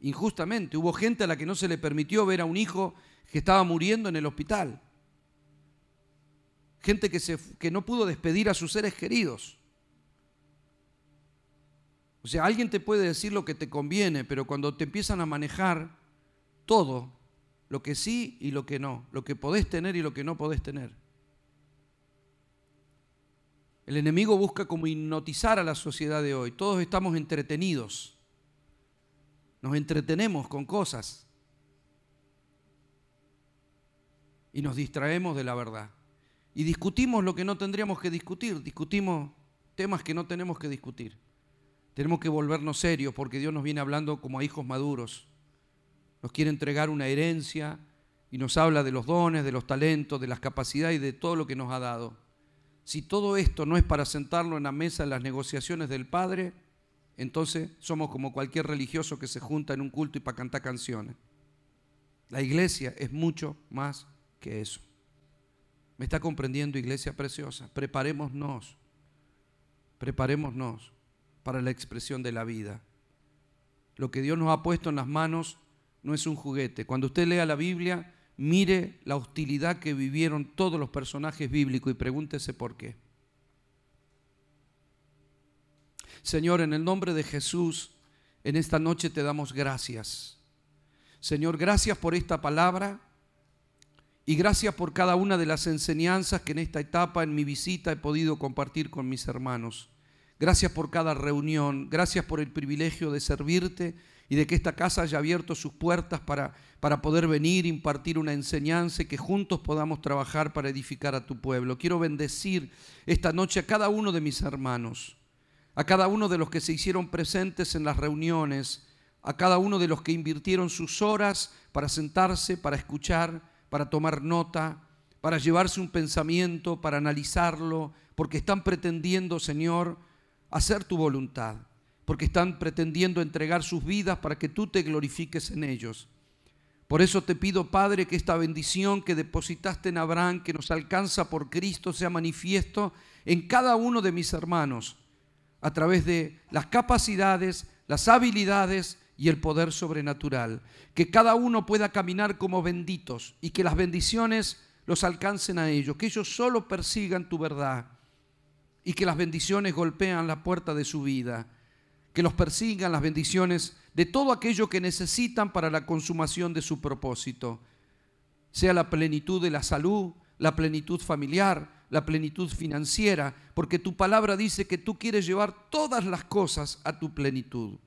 injustamente. Hubo gente a la que no se le permitió ver a un hijo que estaba muriendo en el hospital. Gente que, se, que no pudo despedir a sus seres queridos. O sea, alguien te puede decir lo que te conviene, pero cuando te empiezan a manejar todo, lo que sí y lo que no, lo que podés tener y lo que no podés tener. El enemigo busca como hipnotizar a la sociedad de hoy. Todos estamos entretenidos. Nos entretenemos con cosas. Y nos distraemos de la verdad. Y discutimos lo que no tendríamos que discutir. Discutimos temas que no tenemos que discutir. Tenemos que volvernos serios porque Dios nos viene hablando como a hijos maduros. Nos quiere entregar una herencia y nos habla de los dones, de los talentos, de las capacidades y de todo lo que nos ha dado. Si todo esto no es para sentarlo en la mesa en las negociaciones del Padre, entonces somos como cualquier religioso que se junta en un culto y para cantar canciones. La iglesia es mucho más que eso. ¿Me está comprendiendo, iglesia preciosa? Preparémonos, preparémonos para la expresión de la vida. Lo que Dios nos ha puesto en las manos no es un juguete. Cuando usted lea la Biblia, mire la hostilidad que vivieron todos los personajes bíblicos y pregúntese por qué. Señor, en el nombre de Jesús, en esta noche te damos gracias. Señor, gracias por esta palabra y gracias por cada una de las enseñanzas que en esta etapa, en mi visita, he podido compartir con mis hermanos. Gracias por cada reunión, gracias por el privilegio de servirte y de que esta casa haya abierto sus puertas para, para poder venir, impartir una enseñanza y que juntos podamos trabajar para edificar a tu pueblo. Quiero bendecir esta noche a cada uno de mis hermanos, a cada uno de los que se hicieron presentes en las reuniones, a cada uno de los que invirtieron sus horas para sentarse, para escuchar, para tomar nota, para llevarse un pensamiento, para analizarlo, porque están pretendiendo, Señor, hacer tu voluntad porque están pretendiendo entregar sus vidas para que tú te glorifiques en ellos. Por eso te pido, Padre, que esta bendición que depositaste en Abraham, que nos alcanza por Cristo, sea manifiesto en cada uno de mis hermanos, a través de las capacidades, las habilidades y el poder sobrenatural. Que cada uno pueda caminar como benditos y que las bendiciones los alcancen a ellos, que ellos solo persigan tu verdad y que las bendiciones golpean la puerta de su vida que los persigan las bendiciones de todo aquello que necesitan para la consumación de su propósito, sea la plenitud de la salud, la plenitud familiar, la plenitud financiera, porque tu palabra dice que tú quieres llevar todas las cosas a tu plenitud.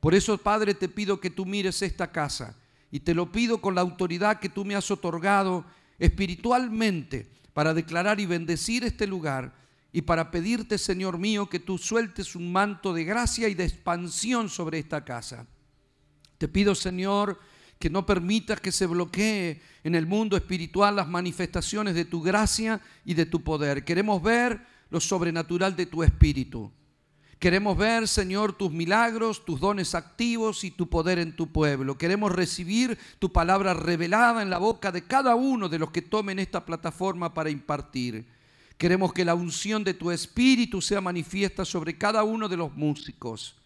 Por eso, Padre, te pido que tú mires esta casa y te lo pido con la autoridad que tú me has otorgado espiritualmente para declarar y bendecir este lugar y para pedirte, Señor mío, que tú sueltes un manto de gracia y de expansión sobre esta casa. Te pido, Señor, que no permitas que se bloquee en el mundo espiritual las manifestaciones de tu gracia y de tu poder. Queremos ver lo sobrenatural de tu espíritu. Queremos ver, Señor, tus milagros, tus dones activos y tu poder en tu pueblo. Queremos recibir tu palabra revelada en la boca de cada uno de los que tomen esta plataforma para impartir. Queremos que la unción de tu Espíritu sea manifiesta sobre cada uno de los músicos.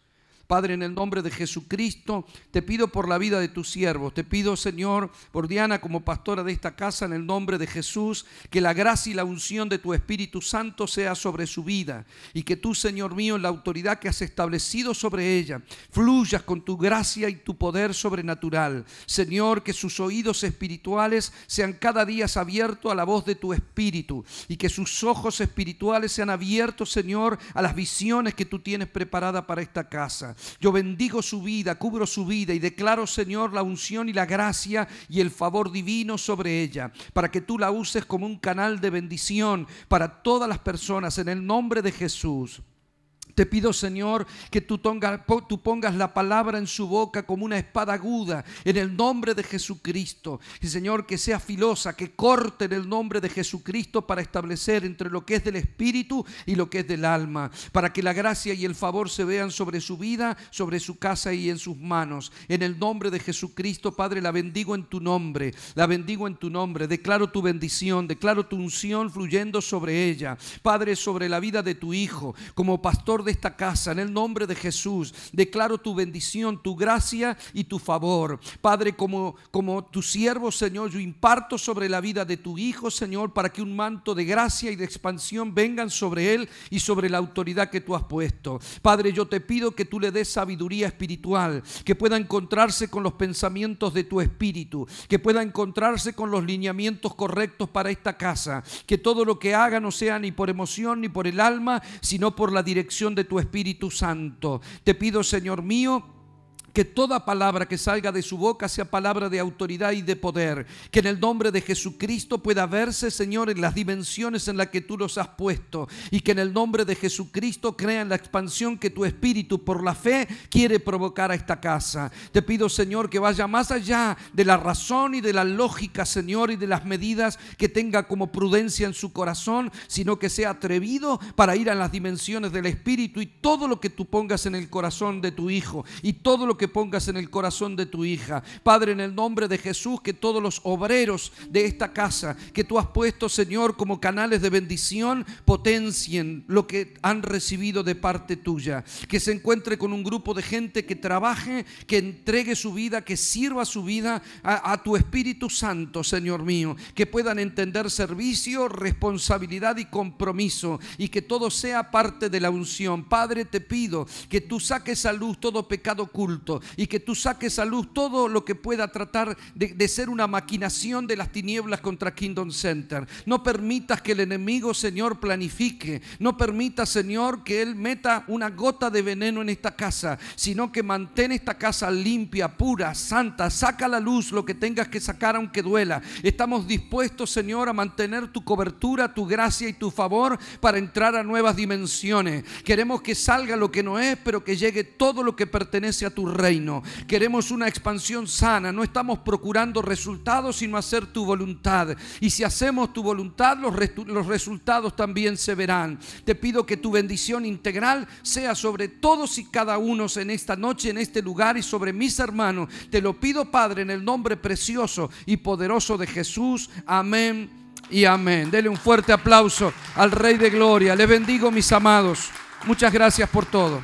Padre, en el nombre de Jesucristo, te pido por la vida de tus siervos. Te pido, Señor, por Diana como pastora de esta casa, en el nombre de Jesús, que la gracia y la unción de tu Espíritu Santo sea sobre su vida. Y que tú, Señor mío, en la autoridad que has establecido sobre ella, fluyas con tu gracia y tu poder sobrenatural. Señor, que sus oídos espirituales sean cada día abiertos a la voz de tu Espíritu. Y que sus ojos espirituales sean abiertos, Señor, a las visiones que tú tienes preparadas para esta casa. Yo bendigo su vida, cubro su vida y declaro, Señor, la unción y la gracia y el favor divino sobre ella, para que tú la uses como un canal de bendición para todas las personas en el nombre de Jesús. Te pido, Señor, que tú, pongas la palabra en su boca como una espada aguda en el nombre de Jesucristo. Y, Señor, que sea filosa, que corte en el nombre de Jesucristo para establecer entre lo que es del Espíritu y lo que es del alma. Para que la gracia y el favor se vean sobre su vida, sobre su casa y en sus manos. En el nombre de Jesucristo, Padre, la bendigo en tu nombre. La bendigo en tu nombre. Declaro tu bendición, declaro tu unción fluyendo sobre ella. Padre, sobre la vida de tu Hijo. Como pastor de esta casa. En el nombre de Jesús, declaro tu bendición, tu gracia y tu favor. Padre, como, como tu siervo, Señor, yo imparto sobre la vida de tu Hijo, Señor, para que un manto de gracia y de expansión vengan sobre él y sobre la autoridad que tú has puesto. Padre, yo te pido que tú le des sabiduría espiritual, que pueda encontrarse con los pensamientos de tu espíritu, que pueda encontrarse con los lineamientos correctos para esta casa, que todo lo que haga no sea ni por emoción ni por el alma, sino por la dirección de tu Espíritu Santo. Te pido, Señor mío, que toda palabra que salga de su boca sea palabra de autoridad y de poder. Que en el nombre de Jesucristo pueda verse, Señor, en las dimensiones en las que tú los has puesto. Y que en el nombre de Jesucristo crean la expansión que tu Espíritu por la fe quiere provocar a esta casa. Te pido, Señor, que vaya más allá de la razón y de la lógica, Señor, y de las medidas que tenga como prudencia en su corazón, sino que sea atrevido para ir a las dimensiones del Espíritu y todo lo que tú pongas en el corazón de tu Hijo y todo lo que que pongas en el corazón de tu hija. Padre, en el nombre de Jesús, que todos los obreros de esta casa que tú has puesto, Señor, como canales de bendición, potencien lo que han recibido de parte tuya. Que se encuentre con un grupo de gente que trabaje, que entregue su vida, que sirva su vida a, a tu Espíritu Santo, Señor mío. Que puedan entender servicio, responsabilidad y compromiso y que todo sea parte de la unción. Padre, te pido que tú saques a luz todo pecado oculto y que tú saques a luz todo lo que pueda tratar de, ser una maquinación de las tinieblas contra Kingdom Center. No permitas que el enemigo, Señor, planifique. No permitas, Señor, que Él meta una gota de veneno en esta casa, sino que mantén esta casa limpia, pura, santa. Saca a la luz lo que tengas que sacar aunque duela. Estamos dispuestos, Señor, a mantener tu cobertura, tu gracia y tu favor para entrar a nuevas dimensiones. Queremos que salga lo que no es, pero que llegue todo lo que pertenece a tu reino reino. Queremos una expansión sana. No estamos procurando resultados, sino hacer tu voluntad. Y si hacemos tu voluntad, los, los resultados también se verán. Te pido que tu bendición integral sea sobre todos y cada uno en esta noche, en este lugar y sobre mis hermanos. Te lo pido, Padre, en el nombre precioso y poderoso de Jesús. Amén y amén. Dele un fuerte aplauso al Rey de Gloria. Le bendigo, mis amados. Muchas gracias por todo.